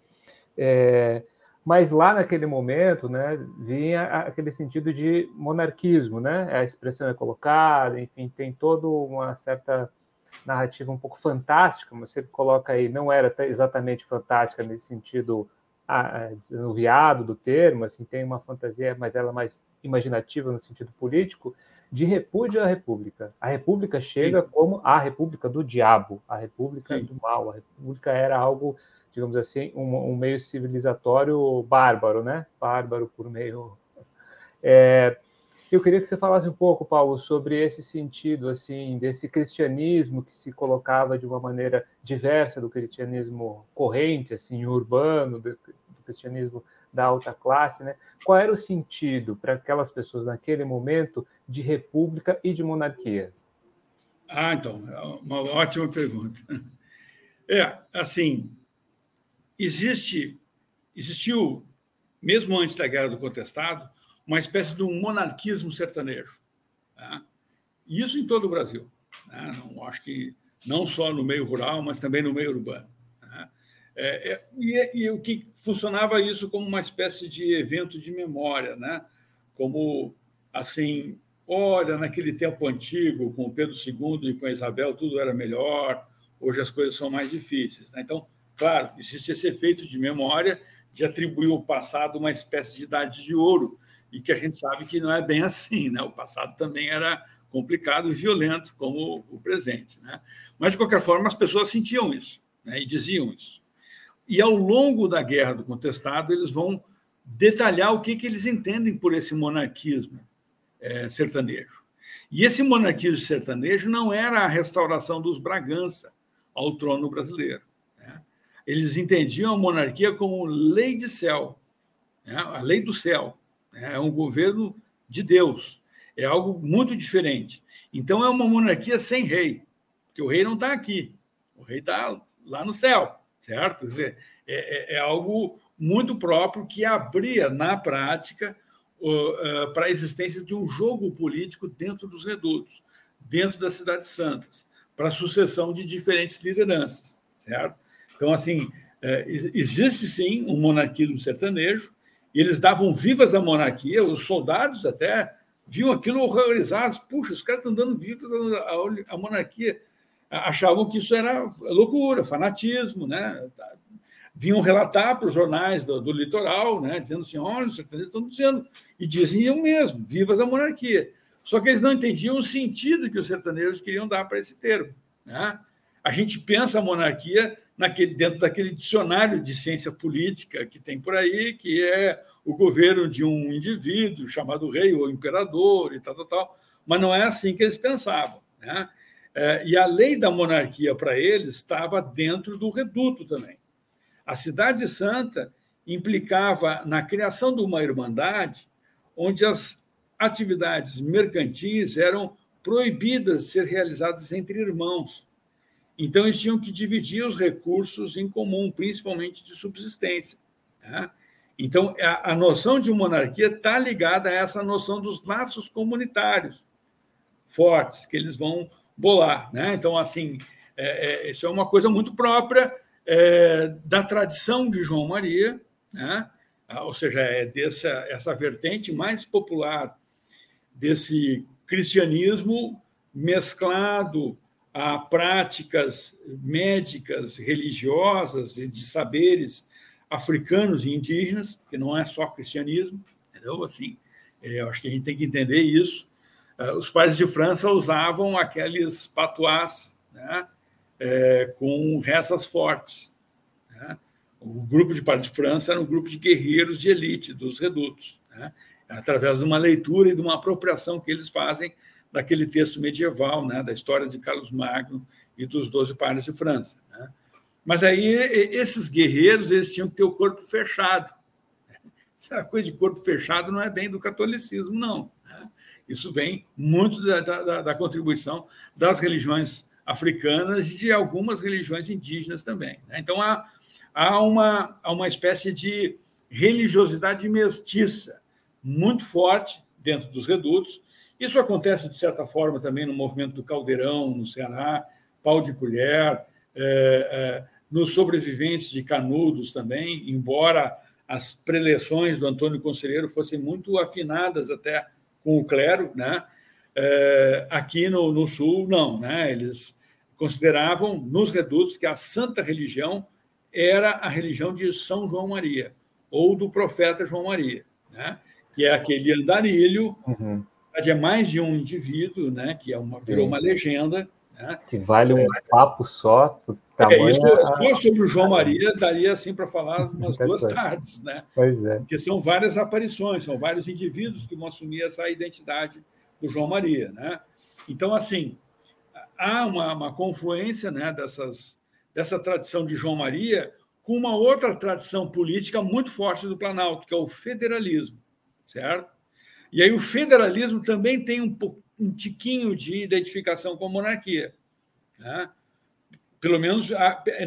É, mas lá naquele momento, né, vinha aquele sentido de monarquismo, né? A expressão é colocada, enfim, tem toda uma certa narrativa um pouco fantástica, você coloca aí, não era exatamente fantástica nesse sentido desanuviado do termo, assim, tem uma fantasia, mas ela é mais imaginativa no sentido político, de repúdio à república. A república chega Sim. como a república do diabo, a república Sim. do mal, a república era algo digamos assim, um, um, meio civilizatório bárbaro, né? Bárbaro por meio. É, eu queria que você falasse um pouco, Paulo, sobre esse sentido, assim, desse cristianismo que se colocava de uma maneira diversa do cristianismo corrente, assim, urbano, do, do cristianismo da alta classe, né? Qual era o sentido para aquelas pessoas naquele momento de república e de monarquia? Ah, então, é uma ótima pergunta. É, assim, existe, existiu, mesmo antes da Guerra do Contestado, uma espécie de um monarquismo sertanejo. Tá? Isso em todo o Brasil. Né? Não, acho que não só no meio rural, mas também no meio urbano. Tá? É, é, e, e, o que funcionava isso como uma espécie de evento de memória, né? como assim, olha, naquele tempo antigo, com Pedro II e com Isabel, tudo era melhor, hoje as coisas são mais difíceis. Né? Então, claro, existe esse efeito de memória de atribuir ao passado uma espécie de idade de ouro, e que a gente sabe que não é bem assim. Né? O passado também era complicado e violento, como o presente. Né? Mas, de qualquer forma, as pessoas sentiam isso né? e diziam isso. E, ao longo da Guerra do Contestado, eles vão detalhar o que, que eles entendem por esse monarquismo é, sertanejo. E esse monarquismo sertanejo não era a restauração dos Bragança ao trono brasileiro. Eles entendiam a monarquia como lei de céu, né? a lei do céu. Né? É um governo de Deus. É algo muito diferente. Então, é uma monarquia sem rei, porque o rei não está aqui. O rei está lá no céu, certo? Dizer, é, é, é algo muito próprio que abria, na prática, uh, para a existência de um jogo político dentro dos redutos, dentro das cidades santas, para a sucessão de diferentes lideranças, certo? Então, assim, é, existe sim um monarquismo sertanejo, e eles davam vivas à monarquia, os soldados até viam aquilo horrorizados. Puxa, os caras estão dando vivas à, à monarquia. Achavam que isso era loucura, fanatismo, né? vinham relatar para os jornais do, do, litoral, né, dizendo assim: olha, os sertanejos estão dizendo, e diziam mesmo, vivas a monarquia. Só que eles não entendiam o sentido que os sertanejos queriam dar para esse termo. Né? A gente pensa a monarquia naquele, dentro daquele dicionário de ciência política que tem por aí, que é o governo de um indivíduo chamado rei ou imperador e tal, tal, tal. Mas não é assim que eles pensavam. Né? É, e a lei da monarquia para eles estava dentro do reduto também. A Cidade Santa implicava na criação de uma irmandade onde as atividades mercantis eram proibidas de ser realizadas entre irmãos. Então, eles tinham que dividir os recursos em comum, principalmente de subsistência. Tá? Então, a, a, noção de monarquia está ligada a essa noção dos laços comunitários fortes que eles vão bolar. Né? Então, assim, é, é, isso é uma coisa muito própria é, da tradição de João Maria, né? Ah, ou seja, é dessa essa vertente mais popular desse cristianismo mesclado a práticas médicas, religiosas e de saberes africanos e indígenas, que não é só cristianismo, entendeu? Assim, é, eu acho que a gente tem que entender isso. Ah, os países de França usavam aqueles patuás, né? é, com rezas fortes. Né? O grupo de Padre de França era um grupo de guerreiros de elite dos redutos, né? através de uma leitura e de uma apropriação que eles fazem daquele texto medieval, né? da história de Carlos Magno e dos Doze Padres de França. Né? Mas aí esses guerreiros eles tinham que ter o corpo fechado. Essa coisa de corpo fechado não é bem do catolicismo, não. Né? Isso vem muito da, da, da contribuição das religiões africanas e de algumas religiões indígenas também. Né? Então, há, há, uma, há uma espécie de religiosidade mestiça muito forte dentro dos redutos. Isso acontece, de certa forma, também no movimento do Caldeirão, no Ceará, pau de colher, é, é, nos sobreviventes de Canudos também, embora as preleções do Antônio Conselheiro fossem muito afinadas até com o clero, né? É, aqui no, no, Sul, não, né? Eles consideravam nos redutos que a santa religião era a religião de São João Maria, ou do profeta João Maria, né? que é aquele andarilho, uhum. É mais de um indivíduo, né? que é uma, virou uma legenda. Né? Que vale um é, papo só. É, isso, só sobre o João Maria daria assim para falar umas duas tardes, né? Pois é. Porque são várias aparições, são vários indivíduos que vão assumir essa identidade do João Maria, né? Então, assim, há uma, uma confluência né, dessas, dessa tradição de João Maria com uma outra tradição política muito forte do Planalto, que é o federalismo, certo? E aí o federalismo também tem um, um tiquinho de identificação com a monarquia, né? pelo menos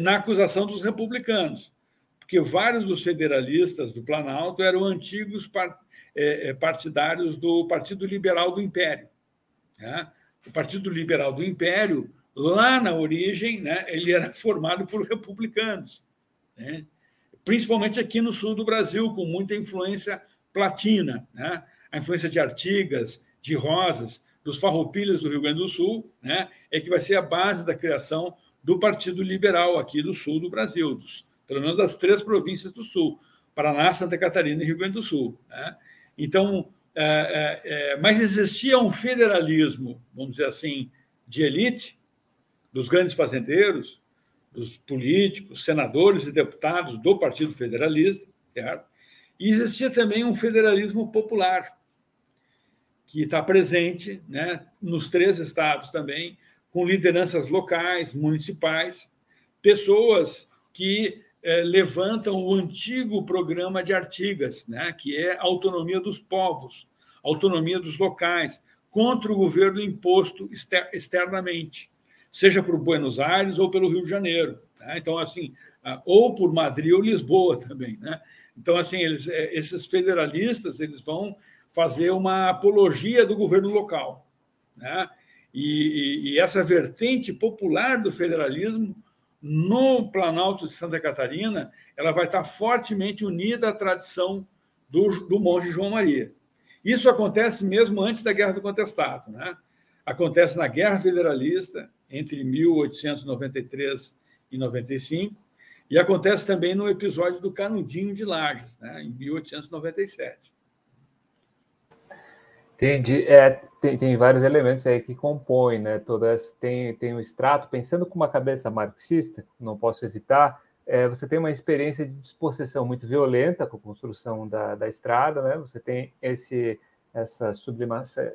na acusação dos republicanos, porque vários dos federalistas do Planalto eram antigos é, é, partidários do Partido Liberal do Império. Né? o Partido Liberal do Império, lá na origem, né, ele era formado por republicanos, né? principalmente aqui no sul do Brasil, com muita influência platina. Né? A influência de Artigas, de Rosas, dos farroupilhas do Rio Grande do Sul, né, é que vai ser a base da criação do Partido Liberal aqui do sul do Brasil, dos, pelo menos das três províncias do sul, Paraná, Santa Catarina e Rio Grande do Sul. Né? Então, é, é, é, mas existia um federalismo, vamos dizer assim, de elite, dos grandes fazendeiros, dos políticos, senadores e deputados do Partido Federalista, certo? E existia também um federalismo popular, que está presente né, nos três estados também, com lideranças locais, municipais, pessoas que eh, levantam o antigo programa de Artigas, né, que é a autonomia dos povos, autonomia dos locais, contra o governo imposto externamente, seja por Buenos Aires ou pelo Rio de Janeiro. Né? Então, assim, ou por Madrid ou Lisboa também. Né? Então, assim, eles, eh, esses federalistas eles vão fazer uma apologia do governo local. Né? E, e, essa vertente popular do federalismo no Planalto de Santa Catarina, ela vai estar fortemente unida à tradição do, do monge João Maria. Isso acontece mesmo antes da Guerra do Contestado. Né? Acontece na Guerra Federalista, entre 1893 e 95, e acontece também no episódio do Canudinho de Lages, né? em 1897. Entendi. É, tem, tem vários elementos aí que compõem, né? Todas tem tem um extrato. Pensando com uma cabeça marxista, não posso evitar. É, você tem uma experiência de dispossessão muito violenta com a construção da, da estrada, né? Você tem esse essa sublimação,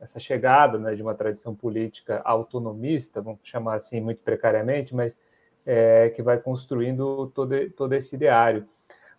essa chegada né, de uma tradição política autonomista, vamos chamar assim muito precariamente, mas é, que vai construindo todo, todo esse ideário.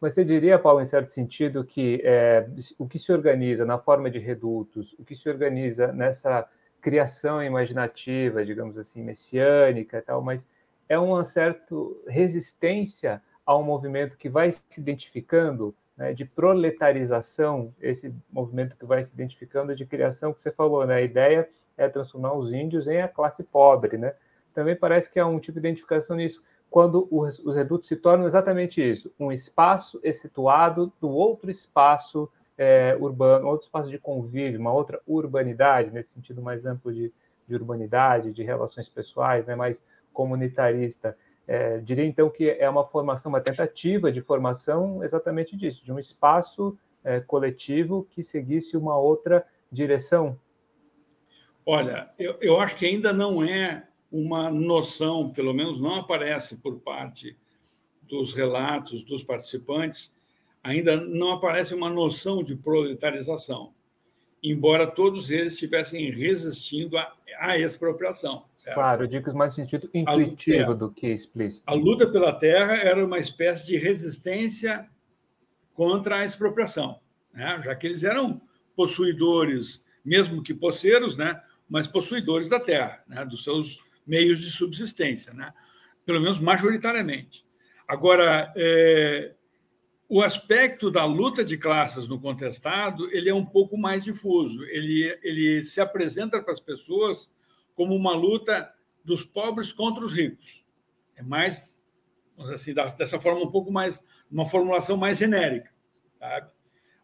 Mas você diria, Paulo, em certo sentido, que é, o que se organiza na forma de redutos, o que se organiza nessa criação imaginativa, digamos assim, messiânica e tal, mas é uma certa resistência a um movimento que vai se identificando né, de proletarização, esse movimento que vai se identificando de criação que você falou, né? A ideia é transformar os índios em a classe pobre, né? Também parece que há um tipo de identificação nisso quando os, os redutos se tornam exatamente isso, um espaço situado do outro espaço é, urbano, outro espaço de convívio, uma outra urbanidade, nesse sentido mais amplo de, de urbanidade, de relações pessoais, né, mais comunitarista. É, diria então que é uma formação, uma tentativa de formação exatamente disso, de um espaço é, coletivo que seguisse uma outra direção. Olha, eu, eu acho que ainda não é uma noção, pelo menos não aparece por parte dos relatos dos participantes, ainda não aparece uma noção de proletarização, embora todos eles estivessem resistindo à, à expropriação. Certo? Claro, eu digo mais no sentido intuitivo a, do que explícito. A luta pela terra era uma espécie de resistência contra a expropriação, né? já que eles eram possuidores, mesmo que poceiros, né? mas possuidores da terra, né? dos seus meios de subsistência, né? pelo menos majoritariamente. Agora, é, o aspecto da luta de classes no contestado ele é um pouco mais difuso. Ele, ele se apresenta para as pessoas como uma luta dos pobres contra os ricos. É mais, assim, dessa forma um pouco mais, uma formulação mais genérica, sabe?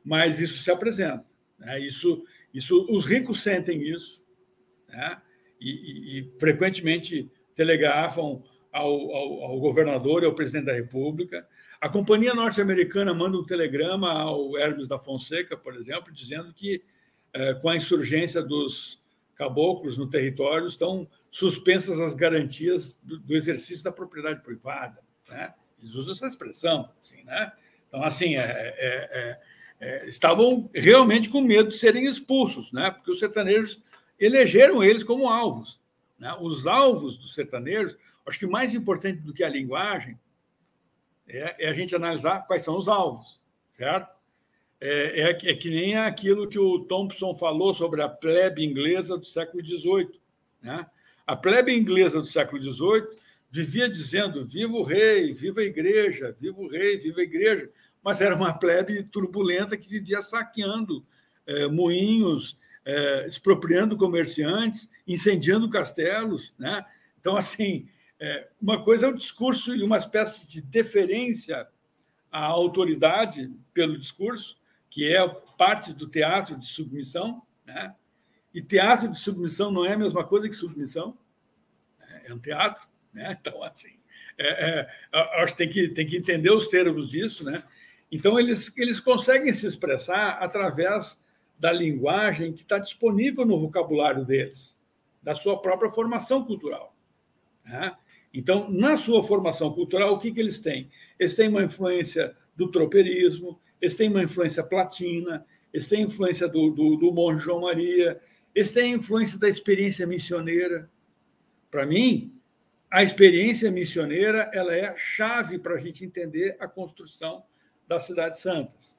Mas isso se apresenta. Né? Isso, isso, os ricos sentem isso, né? E, e, frequentemente telegrafam ao, ao, ao, governador e ao presidente da República. A companhia norte-americana manda um telegrama ao Hermes da Fonseca, por exemplo, dizendo que, eh, com a insurgência dos caboclos no território, estão suspensas as garantias do, do exercício da propriedade privada. Né? Eles usam essa expressão. Assim, né? Então, assim, é, é, é, é estavam realmente com medo de serem expulsos, né? porque os sertanejos elegeram eles como alvos. Né? Os alvos dos sertanejos, acho que mais importante do que a linguagem é, é a gente analisar quais são os alvos, certo? É, é, é, que nem aquilo que o Thompson falou sobre a plebe inglesa do século XVIII. Né? A plebe inglesa do século XVIII vivia dizendo viva o rei, viva a igreja, viva o rei, viva a igreja, mas era uma plebe turbulenta que vivia saqueando é, moinhos, é, expropriando comerciantes, incendiando castelos. Né? Então, assim, é, uma coisa é o discurso e uma espécie de deferência à autoridade pelo discurso, que é parte do teatro de submissão, né? e teatro de submissão não é a mesma coisa que submissão, né? é um teatro. Né? Então, assim, é, é, acho que tem, que tem que entender os termos disso. Né? Então, eles, eles conseguem se expressar através da linguagem que está disponível no vocabulário deles, da sua própria formação cultural. Né? Então, na sua formação cultural, o que, que eles têm? Eles têm uma influência do tropeirismo, eles têm uma influência platina, eles têm influência do, do, do monge João Maria, eles têm influência da experiência missioneira. Para mim, a experiência missioneira ela é a chave para a gente entender a construção das cidades santas,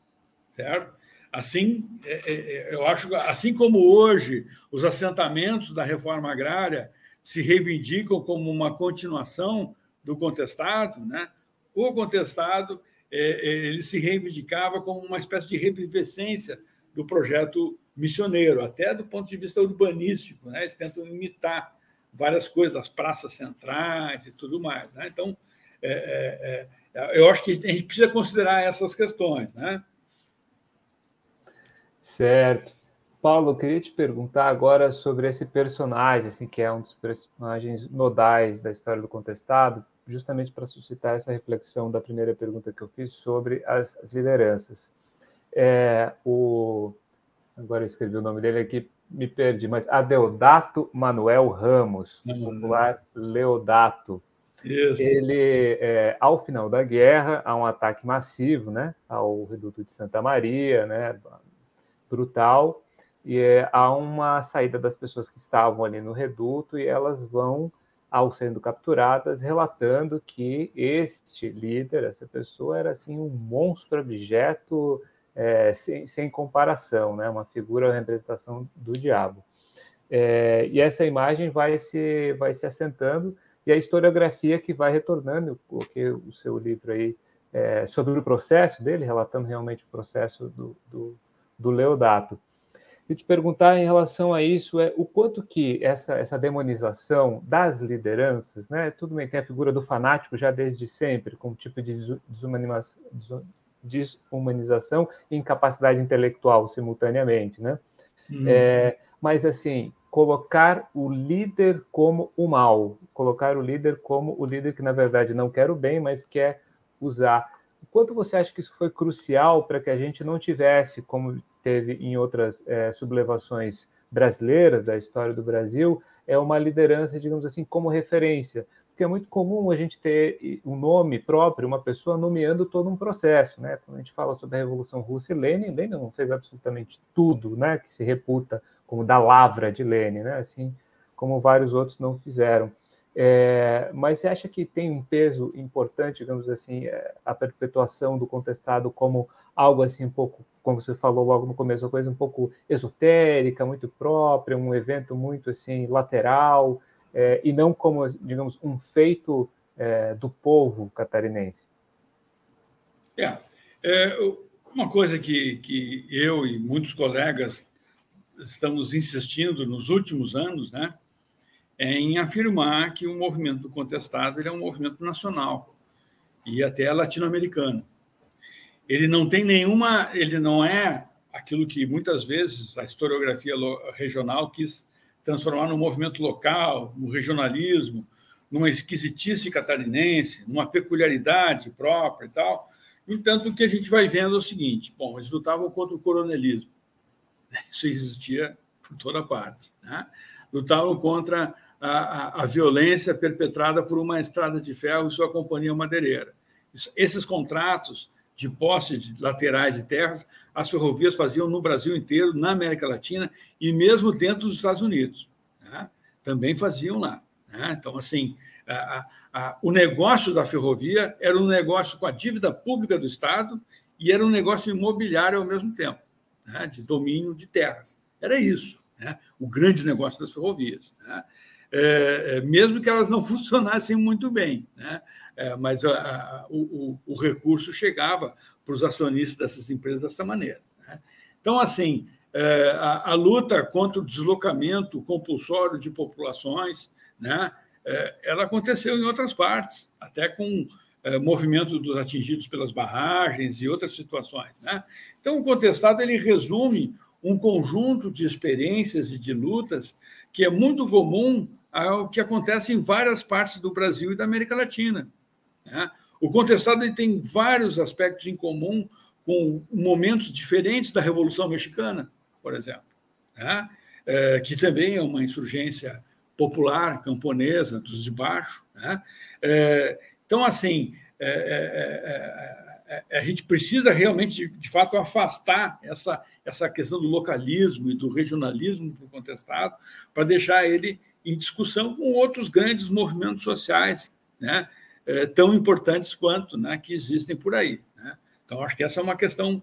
certo? Assim, é, é, é, eu acho, assim como hoje os assentamentos da reforma agrária se reivindicam como uma continuação do contestado, né? O contestado ele se reivindicava como uma espécie de revivescência do projeto missioneiro, até do ponto de vista urbanístico, né? Eles tentam imitar várias coisas das praças centrais e tudo mais, né? Então, é, é, eu acho que a gente precisa considerar essas questões, né? Certo. Paulo, eu queria te perguntar agora sobre esse personagem, assim, que é um dos personagens nodais da história do contestado, justamente para suscitar essa reflexão da primeira pergunta que eu fiz sobre as lideranças. É, o, agora eu escrevi o nome dele aqui, me perdi, mas Adeodato Manuel Ramos, o popular Leodato. Isso. Ele, é, ao final da guerra, há um ataque massivo né, ao reduto de Santa Maria, né, brutal, e é, há uma saída das pessoas que estavam ali no reduto e elas vão, ao sendo capturadas, relatando que este líder, essa pessoa, era assim um monstro objeto é, sem, sem, comparação, né? uma figura, representação do diabo. É, e essa imagem vai se, vai se assentando, e a historiografia que vai retornando, coloquei o seu livro aí é, sobre o processo dele, relatando realmente o processo do, do, do Leodato. E te perguntar em relação a isso é o quanto que essa, essa demonização das lideranças, né? Tudo bem, tem a figura do fanático já desde sempre, como tipo de desumanização, desumanização e incapacidade intelectual simultaneamente, né? Hum. É, mas assim, colocar o líder como o mal, colocar o líder como o líder que na verdade não quer o bem, mas quer usar. Quanto você acha que isso foi crucial para que a gente não tivesse, como teve em outras é, sublevações brasileiras da história do Brasil, é uma liderança, digamos assim, como referência? porque é muito comum a gente ter um nome próprio, uma pessoa nomeando todo um processo, né? Quando a gente fala sobre a Revolução Russa e Lenin, Lenin não fez absolutamente tudo, né? Que se reputa como da lavra de Lenin, né? Assim como vários outros não fizeram. É, mas você acha que tem um peso importante, digamos assim, é, a perpetuação do contestado como algo assim um pouco, como você falou logo no começo, uma coisa um pouco esotérica, muito própria, um evento muito assim lateral, é, e não como, digamos, um feito é, do povo catarinense. É, é, uma coisa que, que eu e muitos colegas estamos insistindo nos últimos anos, né, é em afirmar que o movimento do contestado é um movimento nacional e até latino-americano. Ele não tem nenhuma, ele não é aquilo que muitas vezes a historiografia regional quis transformar num movimento local, no regionalismo, numa esquisitice catarinense, numa peculiaridade própria e tal. No entanto, o que a gente vai vendo é o seguinte: bom, eles lutavam contra o coronelismo. Isso existia por toda parte. Né? Lutavam contra a, a, violência perpetrada por uma estrada de ferro e sua companhia madeireira. Isso, esses contratos de posse de laterais de terras, as ferrovias faziam no Brasil inteiro, na América Latina e mesmo dentro dos Estados Unidos. Né? Também faziam lá. Né? Então, assim, a, a, o negócio da ferrovia era um negócio com a dívida pública do Estado e era um negócio imobiliário ao mesmo tempo, né? de domínio de terras. Era isso, né? o grande negócio das ferrovias. É, é mesmo que elas não funcionassem muito bem. Né? É, mas a, a, o, o, recurso chegava para os acionistas dessas empresas dessa maneira. Né? Então, assim, é, a, a, luta contra o deslocamento compulsório de populações, né, é, ela aconteceu em outras partes, até com eh, movimento dos atingidos pelas barragens e outras situações. Né? Então, o contestado ele resume um conjunto de experiências e de lutas que é muito comum ao que acontece em várias partes do Brasil e da América Latina. Né? O contestado ele tem vários aspectos em comum com momentos diferentes da Revolução Mexicana, por exemplo, né? é, que também é uma insurgência popular, camponesa, dos de baixo. Né? É, então, assim, é, é, é, a gente precisa realmente, de, de, fato, afastar essa, essa questão do localismo e do regionalismo para o contestado, para deixar ele em discussão com outros grandes movimentos sociais, né? tão importantes quanto né, que existem por aí. Né? Então, acho que essa é uma questão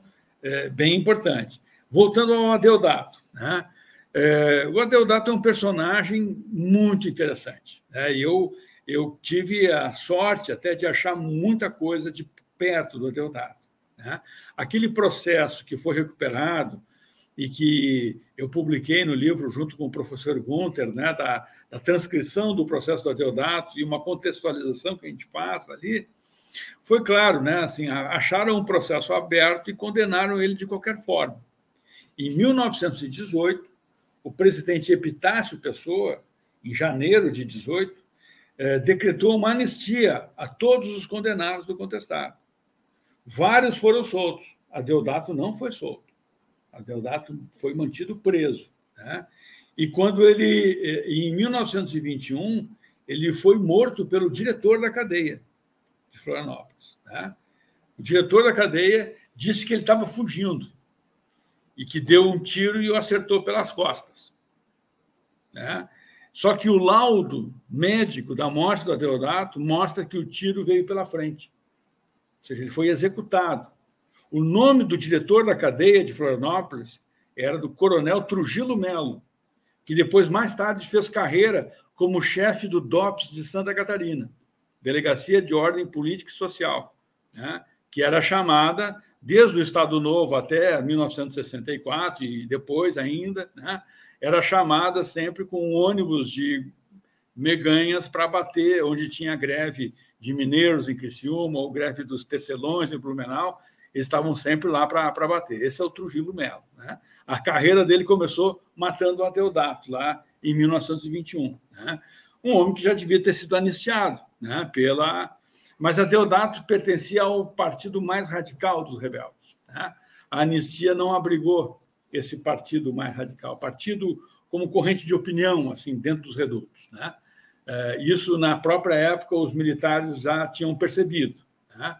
bem importante. Voltando ao Adeodato, né? É, o Adeodato é um personagem muito interessante. Né? Eu, eu tive a sorte até de achar muita coisa de perto do Adeodato. Né? Aquele processo que foi recuperado e que eu publiquei no livro junto com o professor Gunther, né, da, da transcrição do processo do Adeodato e uma contextualização que a gente faz ali, foi claro, né, assim, acharam um processo aberto e condenaram ele de qualquer forma. Em 1918, o presidente Epitácio Pessoa, em janeiro de 18, eh, decretou uma anistia a todos os condenados do contestado. Vários foram soltos. A Deodato não foi solto. Deodato foi mantido preso. Né? E quando ele, eh, em 1921, ele foi morto pelo diretor da cadeia de Florianópolis. Né? O diretor da cadeia disse que ele estava fugindo e que deu um tiro e o acertou pelas costas. Né? Só que o laudo médico da morte do Adeodato mostra que o tiro veio pela frente. Ou seja, ele foi executado. O nome do diretor da cadeia de Florianópolis era do coronel Trujillo Melo, que depois, mais tarde, fez carreira como chefe do DOPS de Santa Catarina, Delegacia de Ordem Política e Social, né? que era chamada desde o Estado Novo até 1964 e depois ainda, né, era chamada sempre com ônibus de meganhas para bater onde tinha greve de mineiros em Criciúma ou greve dos tecelões em Blumenau, eles estavam sempre lá para bater. Esse é o Trujillo Melo. Né? A carreira dele começou matando o Adeodato, lá em 1921. Né? Um homem que já devia ter sido anistiado né? pela mas a Deodato pertencia ao partido mais radical dos rebeldes. Né? A anistia não abrigou esse partido mais radical, partido como corrente de opinião, assim, dentro dos redutos. Né? É, isso, na própria época, os militares já tinham percebido. Né?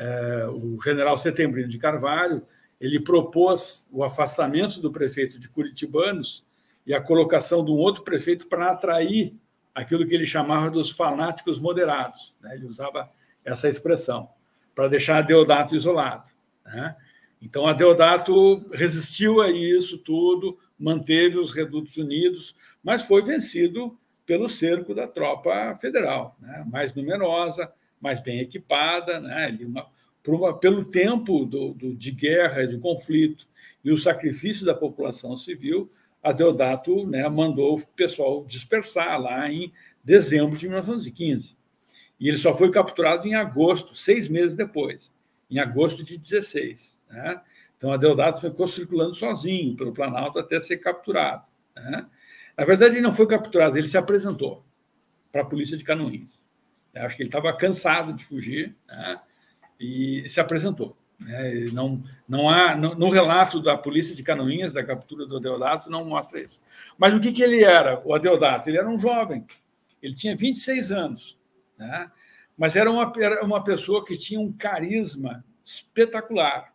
É, o general Setembrino de Carvalho ele propôs o afastamento do prefeito de Curitibanos e a colocação de um outro prefeito para atrair aquilo que ele chamava dos fanáticos moderados. Né? Ele usava essa expressão, para deixar Deodato isolado. Né? Então, a Deodato resistiu a isso tudo, manteve os redutos unidos, mas foi vencido pelo cerco da tropa federal, né? mais numerosa, mais bem equipada, né? uma, uma, pelo tempo do, do, de guerra, de conflito e o sacrifício da população civil, a Deodato né, mandou o pessoal dispersar lá em dezembro de 1915. E ele só foi capturado em agosto, seis meses depois, em agosto de 16. Né? Então, a Deodato ficou circulando sozinho pelo Planalto até ser capturado. Né? Na verdade, ele não foi capturado, ele se apresentou para a polícia de Canoinhas. Acho que ele estava cansado de fugir né? e se apresentou. Né? Não, não há no, no, relato da polícia de Canoinhas da captura do Adeodato não mostra isso. Mas o que, que ele era? O Adeodato ele era um jovem. Ele tinha 26 anos, né? mas era uma, era uma pessoa que tinha um carisma espetacular.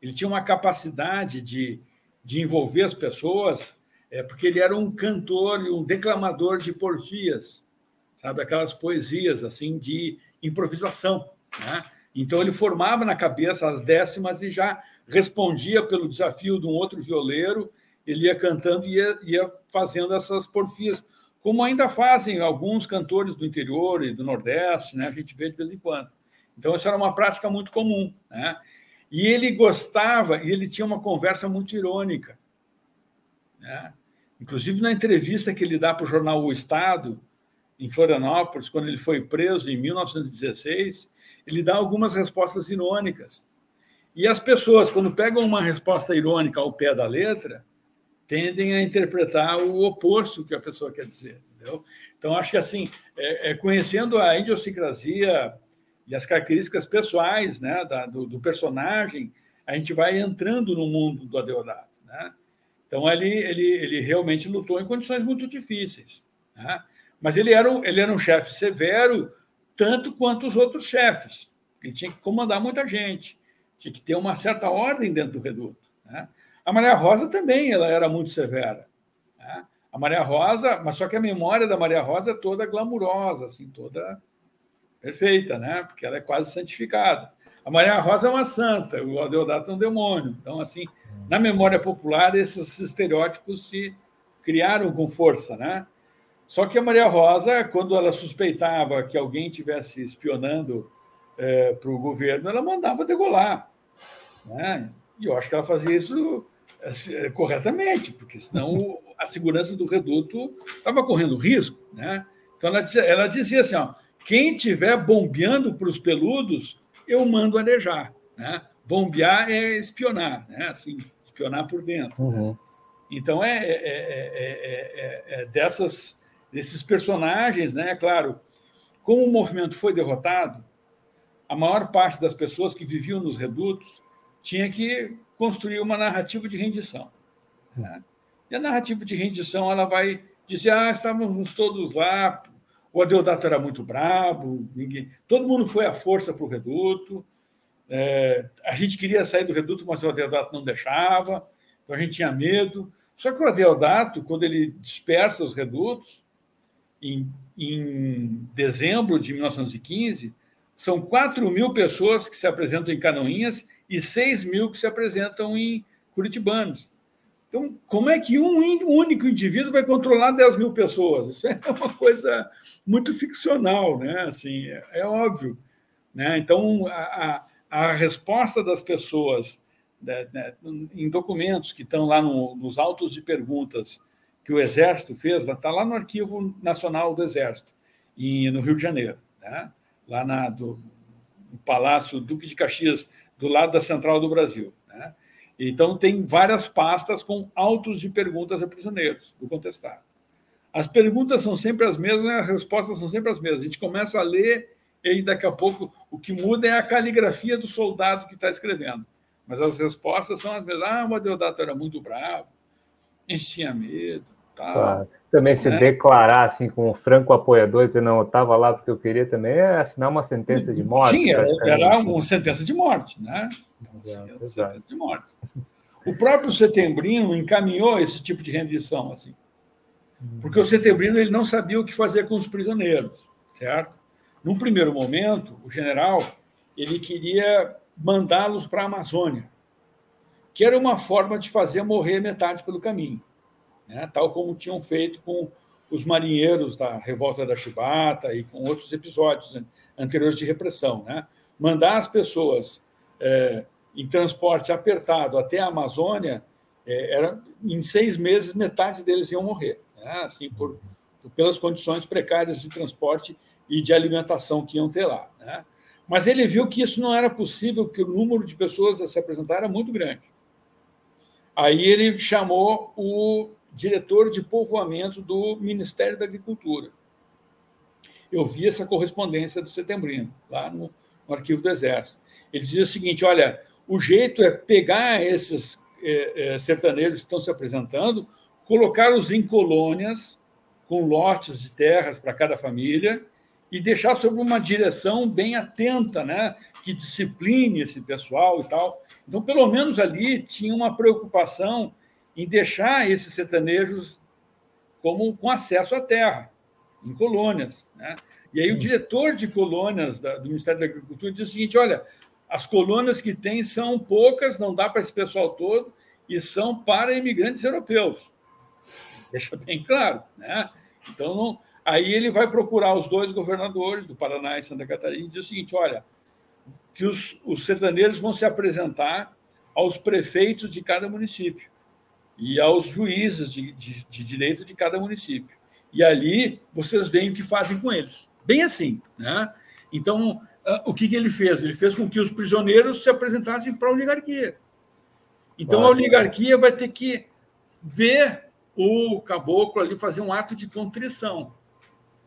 Ele tinha uma capacidade de, de envolver as pessoas, é, porque ele era um cantor e um declamador de porfias, sabe? Aquelas poesias assim de improvisação. Né? Então, ele formava na cabeça as décimas e já respondia pelo desafio de um outro violeiro, ele ia cantando e ia, ia fazendo essas porfias, como ainda fazem alguns cantores do interior e do Nordeste, né? a gente vê de vez em quando. Então, isso era uma prática muito comum. Né? E ele gostava, e ele tinha uma conversa muito irônica. Né? Inclusive, na entrevista que ele dá para o jornal O Estado, em Florianópolis, quando ele foi preso em 1916, ele dá algumas respostas irônicas. E as pessoas, quando pegam uma resposta irônica ao pé da letra, tendem a interpretar o oposto que a pessoa quer dizer. Entendeu? Então, acho que assim, é, é, conhecendo a idiosincrasia e as características pessoais né, da, do, do, personagem, a gente vai entrando no mundo do Adeodato. Né? Então, ele, ele, ele realmente lutou em condições muito difíceis. Né? Mas ele era, um, ele era um chefe severo, tanto quanto os outros chefes. Ele tinha que comandar muita gente, tinha que ter uma certa ordem dentro do reduto. Né? A Maria Rosa também ela era muito severa. Né? A Maria Rosa, mas só que a memória da Maria Rosa é toda glamurosa, assim, toda perfeita, né? Porque ela é quase santificada. A Maria Rosa é uma santa, o Adeodato é um demônio. Então, assim, na memória popular, esses estereótipos se criaram com força, né? Só que a Maria Rosa, quando ela suspeitava que alguém tivesse espionando é, para o governo, ela mandava degolar. Né? E eu acho que ela fazia isso é, corretamente, porque senão a segurança do reduto estava correndo risco. Né? Então ela dizia, ela dizia assim: ó, quem estiver bombeando para os peludos, eu mando arejar. Né? Bombear é espionar, né? assim, espionar por dentro. Né? Uhum. Né? Então é, é, é, é, dessas desses personagens, né? Claro, como o movimento foi derrotado, a maior parte das pessoas que viviam nos redutos tinha que construir uma narrativa de rendição. Né? E a narrativa de rendição ela vai dizer: ah, estávamos todos lá, o Adeodato era muito brabo, ninguém, todo mundo foi à força para o reduto, é, a gente queria sair do reduto, mas o Adeodato não deixava, então a gente tinha medo. Só que o Adeodato, quando ele dispersa os redutos, em, em dezembro de 1915, são 4 mil pessoas que se apresentam em Canoinhas e 6 mil que se apresentam em Curitibanos. Então, como é que um único indivíduo vai controlar 10 mil pessoas? Isso é uma coisa muito ficcional, né? Assim, é, é óbvio. Né? Então, a, a, a, resposta das pessoas né, né, em documentos que estão lá no, nos autos de perguntas que o Exército fez, está lá no Arquivo Nacional do Exército, em, no Rio de Janeiro, né? lá na, do, no Palácio Duque de Caxias, do lado da Central do Brasil. Né? Então, tem várias pastas com autos de perguntas a prisioneiros do contestado. As perguntas são sempre as mesmas, as respostas são sempre as mesmas. A gente começa a ler e daqui a pouco o que muda é a caligrafia do soldado que está escrevendo. Mas as respostas são as mesmas. Ah, o Adeodato era muito bravo, a gente tinha medo, Claro. Também se né? declarar assim como franco apoiador, dizer não, eu estava lá porque eu queria também, é assinar uma sentença de morte. Sim, era uma sentença de morte, né? Exato, sentença de morte. O próprio Setembrino encaminhou esse tipo de rendição, assim, porque o Setembrino ele não sabia o que fazer com os prisioneiros, certo? Num primeiro momento, o general ele queria mandá-los para a Amazônia, que era uma forma de fazer morrer metade pelo caminho né? tal como tinham feito com os marinheiros da revolta da Chibata e com outros episódios anteriores de repressão. Né? Mandar as pessoas é, em transporte apertado até a Amazônia, é, era, em seis meses, metade deles iam morrer, né? assim, por, por, pelas condições precárias de transporte e de alimentação que iam ter lá. Né? Mas ele viu que isso não era possível, que o número de pessoas a se apresentar era muito grande. Aí ele chamou o diretor de povoamento do Ministério da Agricultura. Eu vi essa correspondência do Setembrino, lá no, no arquivo do Exército. Ele dizia o seguinte: olha, o jeito é pegar esses é, é, sertanejos que estão se apresentando, colocá-los em colônias, com lotes de terras para cada família, e deixar sob uma direção bem atenta, né? que discipline esse pessoal e tal. Então, pelo menos ali tinha uma preocupação em deixar esses sertanejos como com acesso à terra, em colônias. Né? E aí o diretor de colônias da, do Ministério da Agricultura diz o seguinte: olha, as colônias que tem são poucas, não dá para esse pessoal todo, e são para imigrantes europeus. Deixa bem claro. Né? Então, não, aí ele vai procurar os dois governadores do Paraná e Santa Catarina e diz o seguinte: olha, que os, os sertanejos vão se apresentar aos prefeitos de cada município e aos juízes de, de, de direito de cada município. E ali vocês veem o que fazem com eles. Bem assim. Né? Então, ah, o que, que ele fez? Ele fez com que os prisioneiros se apresentassem para a oligarquia. Então, a oligarquia vai ter que ver o caboclo ali fazer um ato de contrição.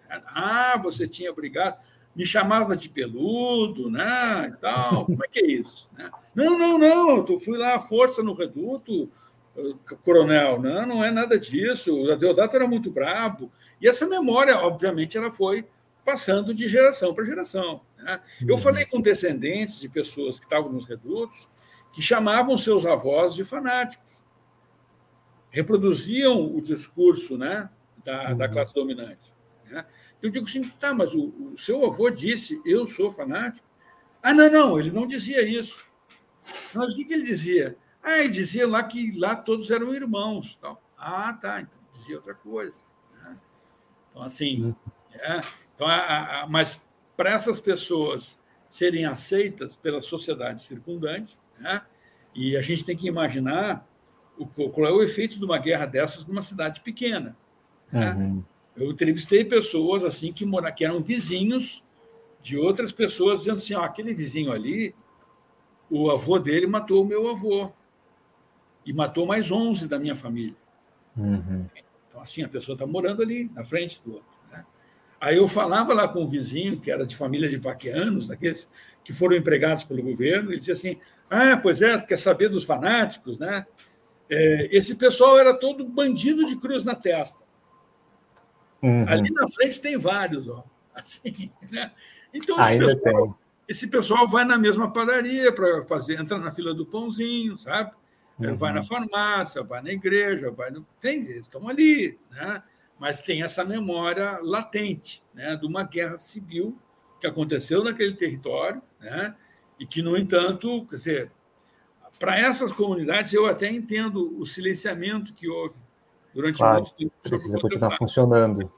Ah, você tinha brigado, me chamava de peludo, né? E tal. Como é que é isso? Né? Não, não, não, eu fui lá à força no reduto, coronel. Não, não é nada disso. O Deodato era muito brabo. E essa memória, obviamente, ela foi passando de geração para geração. Né? Eu uhum. falei com descendentes de pessoas que estavam nos redutos que chamavam seus avós de fanáticos, reproduziam o discurso né, da, uhum. da classe dominante. Né? Eu digo assim, tá, mas o, o, seu avô disse, eu sou fanático? Ah, não, não, ele não dizia isso. Mas o que, que ele dizia? Ah, ele dizia lá que lá todos eram irmãos. Tal. Ah, tá, então dizia outra coisa. Né? Então, assim, uhum. é, então, a, a, mas para essas pessoas serem aceitas pela sociedade circundante, né? E a gente tem que imaginar o, qual é o efeito de uma guerra dessas numa cidade pequena. Né? Uhum. Eu entrevistei pessoas assim que, moram, que eram vizinhos de outras pessoas, dizendo assim: ó, aquele vizinho ali, o avô dele matou o meu avô. E matou mais 11 da minha família. Uhum. Então, assim, a pessoa está morando ali, na frente do outro. Né? Aí eu falava lá com o vizinho, que era de família de vaqueanos, daqueles que foram empregados pelo governo, ele dizia assim: ah, pois é, quer saber dos fanáticos, né? É, esse pessoal era todo bandido de cruz na testa. Uhum. Ali na frente tem vários, ó. Assim, né? Então, pessoal, esse pessoal, vai na mesma padaria para fazer, entra na fila do pãozinho, sabe? Uhum. Vai na farmácia, vai na igreja, vai no. Tem, eles estão ali, né? Mas tem essa memória latente né, de uma guerra civil que aconteceu naquele território, né? e que, no entanto, quer dizer, para essas comunidades eu até entendo o silenciamento que houve durante claro, muito tempo. Precisa continuar funcionando.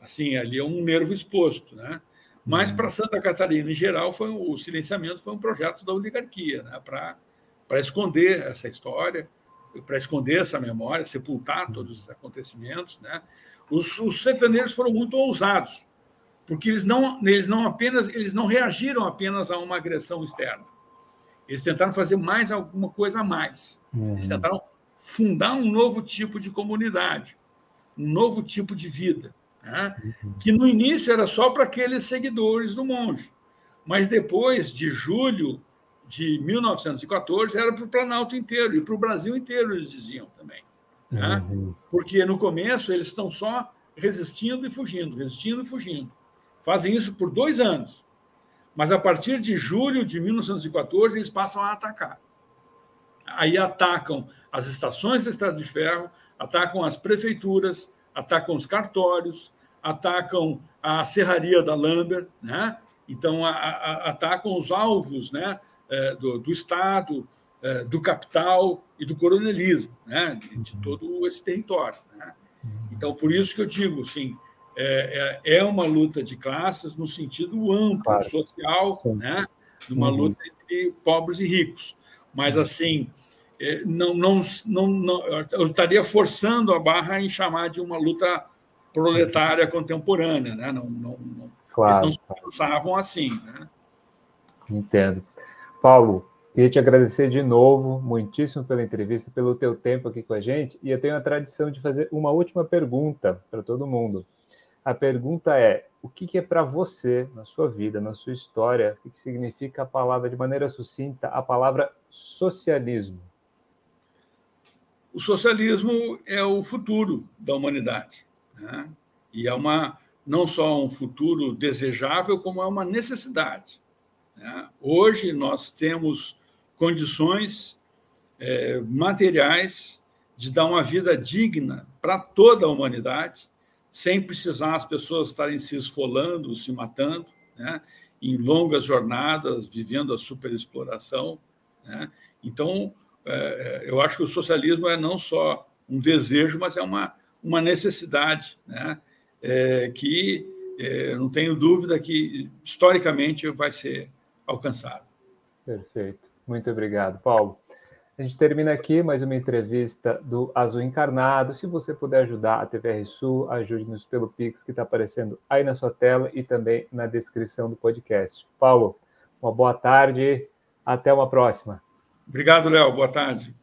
Assim, ali é um nervo exposto, né? Mas uhum. para Santa Catarina, em geral, foi o silenciamento foi um projeto da oligarquia, né? para esconder essa história, para esconder essa memória, sepultar todos os acontecimentos. Né? Os, os sertanejos foram muito ousados porque eles não, eles não apenas eles não reagiram apenas a uma agressão externa. Eles tentaram fazer mais alguma coisa a mais. Uhum. Eles tentaram fundar um novo tipo de comunidade, um novo tipo de vida, né? uhum. que no início era só para aqueles seguidores do monge, mas depois de julho de 1914 era para o Planalto inteiro e para o Brasil inteiro eles diziam também, né? uhum. porque no começo eles estão só resistindo e fugindo, resistindo e fugindo. Fazem isso por dois anos. Mas a partir de julho de 1914, eles passam a atacar. Aí atacam as estações da estrada de ferro, atacam as prefeituras, atacam os cartórios, atacam a serraria da Lambert, né? então a, a, atacam os alvos né? É, do, do Estado, é, do capital e do coronelismo, né? de, de todo esse território. Né? Então, por isso que eu digo, assim, é, é, é uma luta de classes no sentido amplo, claro. social, né? numa uhum. luta entre pobres e ricos. Mas, uhum. assim, não, não, não, não, eu estaria forçando a barra em chamar de uma luta proletária contemporânea. Né? Não, não, não claro. Eles não pensavam assim. Né? Entendo. Paulo, queria te agradecer de novo, muitíssimo pela entrevista, pelo teu tempo aqui com a gente. E eu tenho a tradição de fazer uma última pergunta para todo mundo. A pergunta é: o que é para você, na sua vida, na sua história, o que significa a palavra, de maneira sucinta, a palavra socialismo? O socialismo é o futuro da humanidade. Né? E é uma, não só um futuro desejável, como é uma necessidade. Né? Hoje nós temos condições é, materiais de dar uma vida digna para toda a humanidade sem precisar as pessoas estarem se esfolando, se matando, né? em longas jornadas, vivendo a superexploração. Né? Então, é, é, eu acho que o socialismo é não só um desejo, mas é uma, uma necessidade né? É, que é, não tenho dúvida que historicamente vai ser alcançado. Perfeito. Muito obrigado, Paulo. A gente termina aqui mais uma entrevista do Azul Encarnado. Se você puder ajudar a TVR Sul, ajude-nos pelo Pix que está aparecendo aí na sua tela e também na descrição do podcast. Paulo, uma boa tarde, até uma próxima. Obrigado, Léo. Boa tarde.